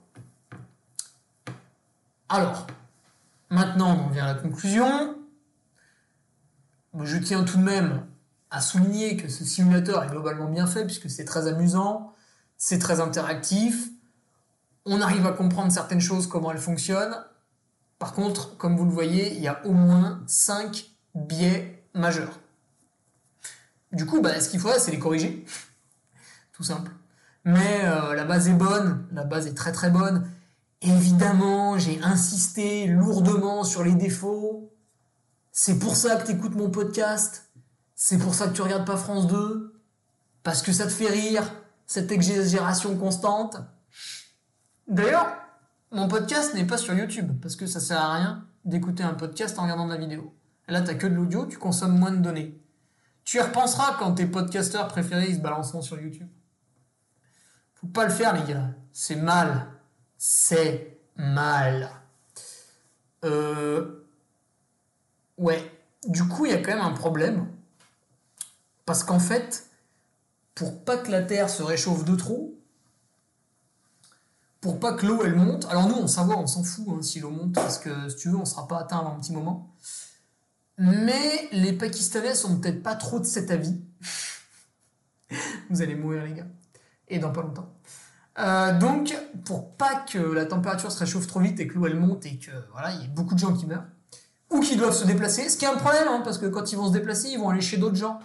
Alors, maintenant, on vient à la conclusion je tiens tout de même à souligner que ce simulateur est globalement bien fait puisque c'est très amusant, c'est très interactif, on arrive à comprendre certaines choses, comment elles fonctionnent. Par contre, comme vous le voyez, il y a au moins 5 biais majeurs. Du coup, bah, ce qu'il faudrait, c'est les corriger. <laughs> Tout simple. Mais euh, la base est bonne, la base est très très bonne. Évidemment, j'ai insisté lourdement sur les défauts. C'est pour ça que tu écoutes mon podcast. C'est pour ça que tu regardes pas France 2. Parce que ça te fait rire, cette exagération constante. D'ailleurs, mon podcast n'est pas sur YouTube, parce que ça sert à rien d'écouter un podcast en regardant de la vidéo. Là, t'as que de l'audio, tu consommes moins de données. Tu y repenseras quand tes podcasteurs préférés ils se balanceront sur YouTube. Faut pas le faire, les gars. C'est mal. C'est mal. Euh, Ouais, du coup, il y a quand même un problème. Parce qu'en fait, pour pas que la Terre se réchauffe de trop, pour pas que l'eau elle monte, alors nous on on s'en fout hein, si l'eau monte, parce que si tu veux, on sera pas atteint avant un petit moment. Mais les Pakistanais sont peut-être pas trop de cet avis. <laughs> Vous allez mourir les gars. Et dans pas longtemps. Euh, donc, pour pas que la température se réchauffe trop vite et que l'eau elle monte et que voilà, il y ait beaucoup de gens qui meurent, ou qui doivent se déplacer. Ce qui est un problème, hein, parce que quand ils vont se déplacer, ils vont aller chez d'autres gens.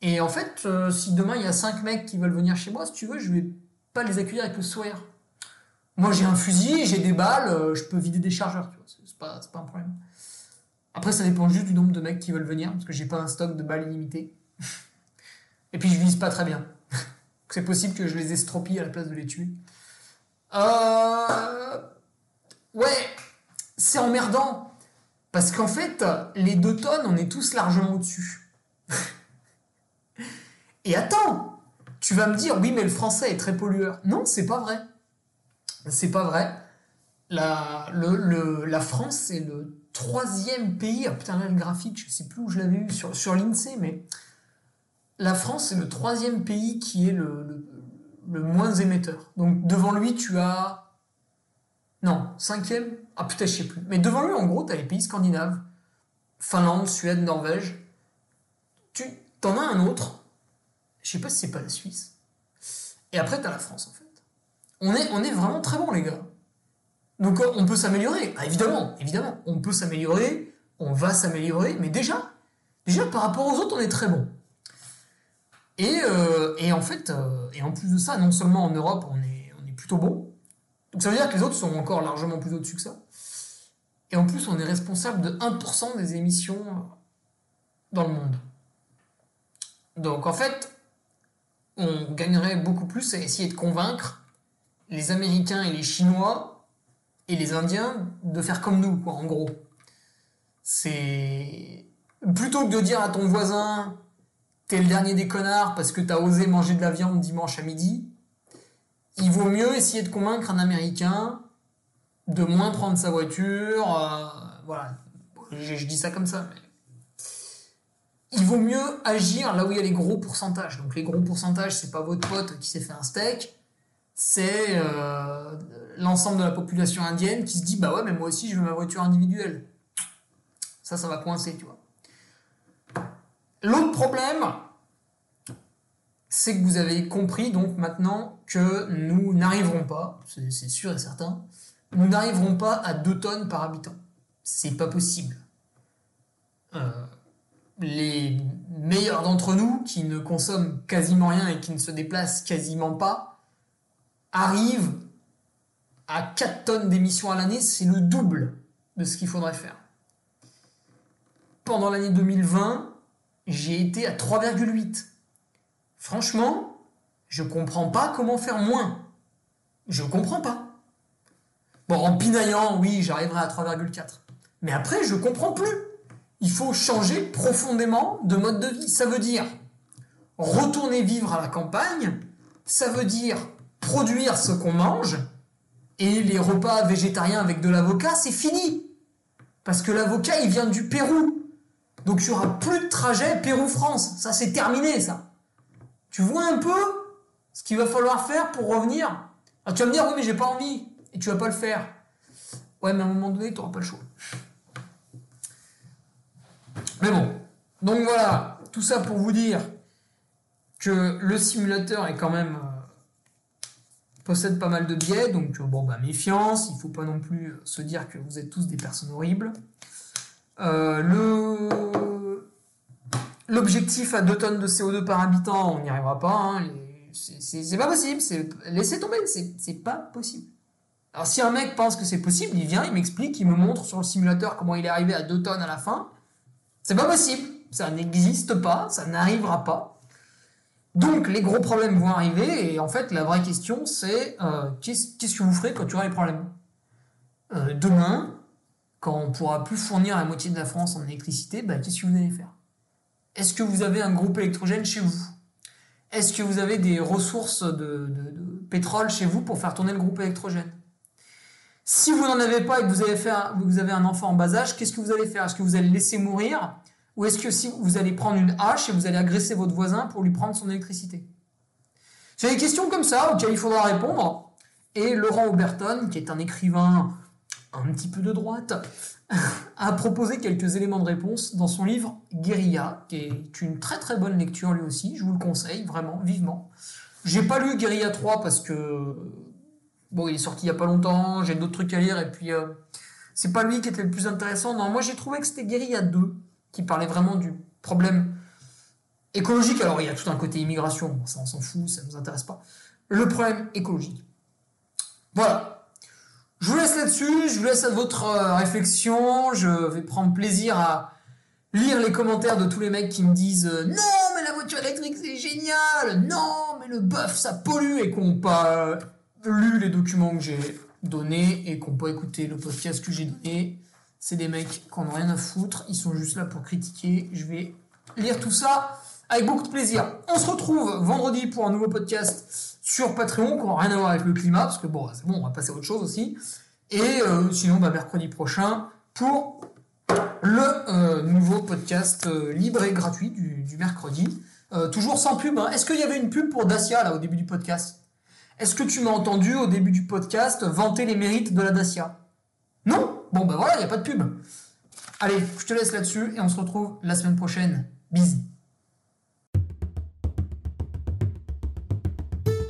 Et en fait, euh, si demain il y a cinq mecs qui veulent venir chez moi, si tu veux, je vais pas les accueillir avec le sourire. Moi, j'ai un fusil, j'ai des balles, euh, je peux vider des chargeurs, tu vois. C'est pas, pas un problème. Après, ça dépend juste du nombre de mecs qui veulent venir, parce que j'ai pas un stock de balles illimité. <laughs> Et puis, je vise pas très bien. <laughs> c'est possible que je les estropie à la place de les tuer. Euh... Ouais, c'est emmerdant. Parce qu'en fait, les deux tonnes, on est tous largement au-dessus. Et attends, tu vas me dire, oui, mais le français est très pollueur. Non, c'est pas vrai. C'est pas vrai. La, France, c'est le troisième pays. Ah putain, là, le graphique, je sais plus où je l'avais eu sur, sur l'INSEE, mais la France, c'est le troisième pays qui est le, moins émetteur. Donc devant lui, tu as. Non, cinquième Ah putain, je sais plus. Mais devant lui, en gros, tu as les pays scandinaves Finlande, Suède, Norvège. Tu en as un autre. Je sais pas si c'est pas la Suisse. Et après, tu as la France, en fait. On est, on est vraiment très bon, les gars. Donc on peut s'améliorer. Ah, évidemment, évidemment. On peut s'améliorer. On va s'améliorer. Mais déjà, déjà, par rapport aux autres, on est très bon. Et, euh, et, en fait, euh, et en plus de ça, non seulement en Europe, on est, on est plutôt bon, donc ça veut dire que les autres sont encore largement plus au-dessus que ça. Et en plus, on est responsable de 1% des émissions dans le monde. Donc en fait, on gagnerait beaucoup plus à essayer de convaincre les Américains et les Chinois et les Indiens de faire comme nous, en gros. C'est plutôt que de dire à ton voisin t'es le dernier des connards parce que t'as osé manger de la viande dimanche à midi, il vaut mieux essayer de convaincre un Américain de moins prendre sa voiture. Euh, voilà, je, dis ça comme ça, mais il vaut mieux agir là où il y a les gros pourcentages. Donc les gros pourcentages, c'est pas votre pote qui s'est fait un steak, c'est euh, l'ensemble de la population indienne qui se dit bah ouais, mais moi aussi je veux ma voiture individuelle. Ça, ça va coincer, tu vois. L'autre problème, c'est que vous avez compris donc maintenant que nous n'arriverons pas, c'est sûr et certain, nous n'arriverons pas à 2 tonnes par habitant. C'est pas possible. Euh, les meilleurs d'entre nous, qui ne consomment quasiment rien et qui ne se déplacent quasiment pas, arrivent à 4 tonnes d'émissions à l'année, c'est le double de ce qu'il faudrait faire. Pendant l'année 2020, j'ai été à 3,8. Franchement, je comprends pas comment faire moins. Je comprends pas. Bon, en pinaillant, oui, j'arriverai à 3,4. Mais après, je comprends plus. Il faut changer profondément de mode de vie. Ça veut dire retourner vivre à la campagne. Ça veut dire produire ce qu'on mange. Et les repas végétariens avec de l'avocat, c'est fini. Parce que l'avocat, il vient du Pérou. Donc il n'y aura plus de trajet Pérou-France. Ça, c'est terminé, ça. Tu vois un peu ce qu'il va falloir faire pour revenir? Ah, Tu vas me dire, oui, mais j'ai pas envie. Et tu vas pas le faire. Ouais, mais à un moment donné, tu n'auras pas le choix. Mais bon. Donc voilà, tout ça pour vous dire que le simulateur est quand même euh, possède pas mal de biais, donc euh, bon bah méfiance, il faut pas non plus se dire que vous êtes tous des personnes horribles. Euh, le l'objectif à 2 tonnes de CO2 par habitant, on n'y arrivera pas. Hein, c'est pas possible. Laissez tomber, c'est pas possible. Alors si un mec pense que c'est possible, il vient, il m'explique, il me montre sur le simulateur comment il est arrivé à 2 tonnes à la fin. C'est pas possible. Ça n'existe pas, ça n'arrivera pas. Donc les gros problèmes vont arriver et en fait la vraie question c'est euh, qu'est-ce que vous ferez quand tu auras les problèmes? Euh, Demain, quand on pourra plus fournir la moitié de la France en électricité, bah, qu'est-ce que vous allez faire? Est-ce que vous avez un groupe électrogène chez vous? Est-ce que vous avez des ressources de, pétrole chez vous pour faire tourner le groupe électrogène? Si vous n'en avez pas et que vous avez, un enfant en bas âge, qu'est-ce que vous allez faire? Est-ce que vous allez laisser mourir? Ou est-ce que si vous allez prendre une hache et vous allez agresser votre voisin pour lui prendre son électricité? C'est des questions comme ça auxquelles il faudra répondre. Et Laurent Auberton, qui est un écrivain un petit peu de droite, <laughs> a proposé quelques éléments de réponse dans son livre Guérilla, qui est une très très bonne lecture lui aussi, je vous le conseille vraiment, vivement. J'ai pas lu Guérilla 3 parce que bon, il est sorti il y a pas longtemps, j'ai d'autres trucs à lire et puis euh, c'est pas lui qui était le plus intéressant. Non, moi j'ai trouvé que c'était Guérilla 2 qui parlait vraiment du problème écologique. Alors il y a tout un côté immigration, ça on s'en fout, ça nous intéresse pas. Le problème écologique. Voilà. Je vous laisse là-dessus, je vous laisse à votre euh, réflexion. Je vais prendre plaisir à lire les commentaires de tous les mecs qui me disent euh, non mais la voiture électrique c'est génial, non mais le bœuf ça pollue et qu'on pas lu les documents que j'ai donnés et qu'on pas écouté le podcast que j'ai donné. C'est des mecs qui n'ont rien à foutre, ils sont juste là pour critiquer. Je vais lire tout ça avec beaucoup de plaisir. On se retrouve vendredi pour un nouveau podcast sur Patreon qui n'aura rien à voir avec le climat, parce que bon, bon, on va passer à autre chose aussi. Et euh, sinon, bah, mercredi prochain pour le euh, nouveau podcast euh, libre et gratuit du, mercredi. toujours sans pub. Hein. Est-ce qu'il y avait une pub pour Dacia là au début du podcast? Est-ce que tu m'as entendu au début du podcast vanter les mérites de la Dacia? Non? Bon ben voilà, il n'y a pas de pub. Allez, je te laisse là-dessus et on se retrouve la semaine prochaine. Bisous.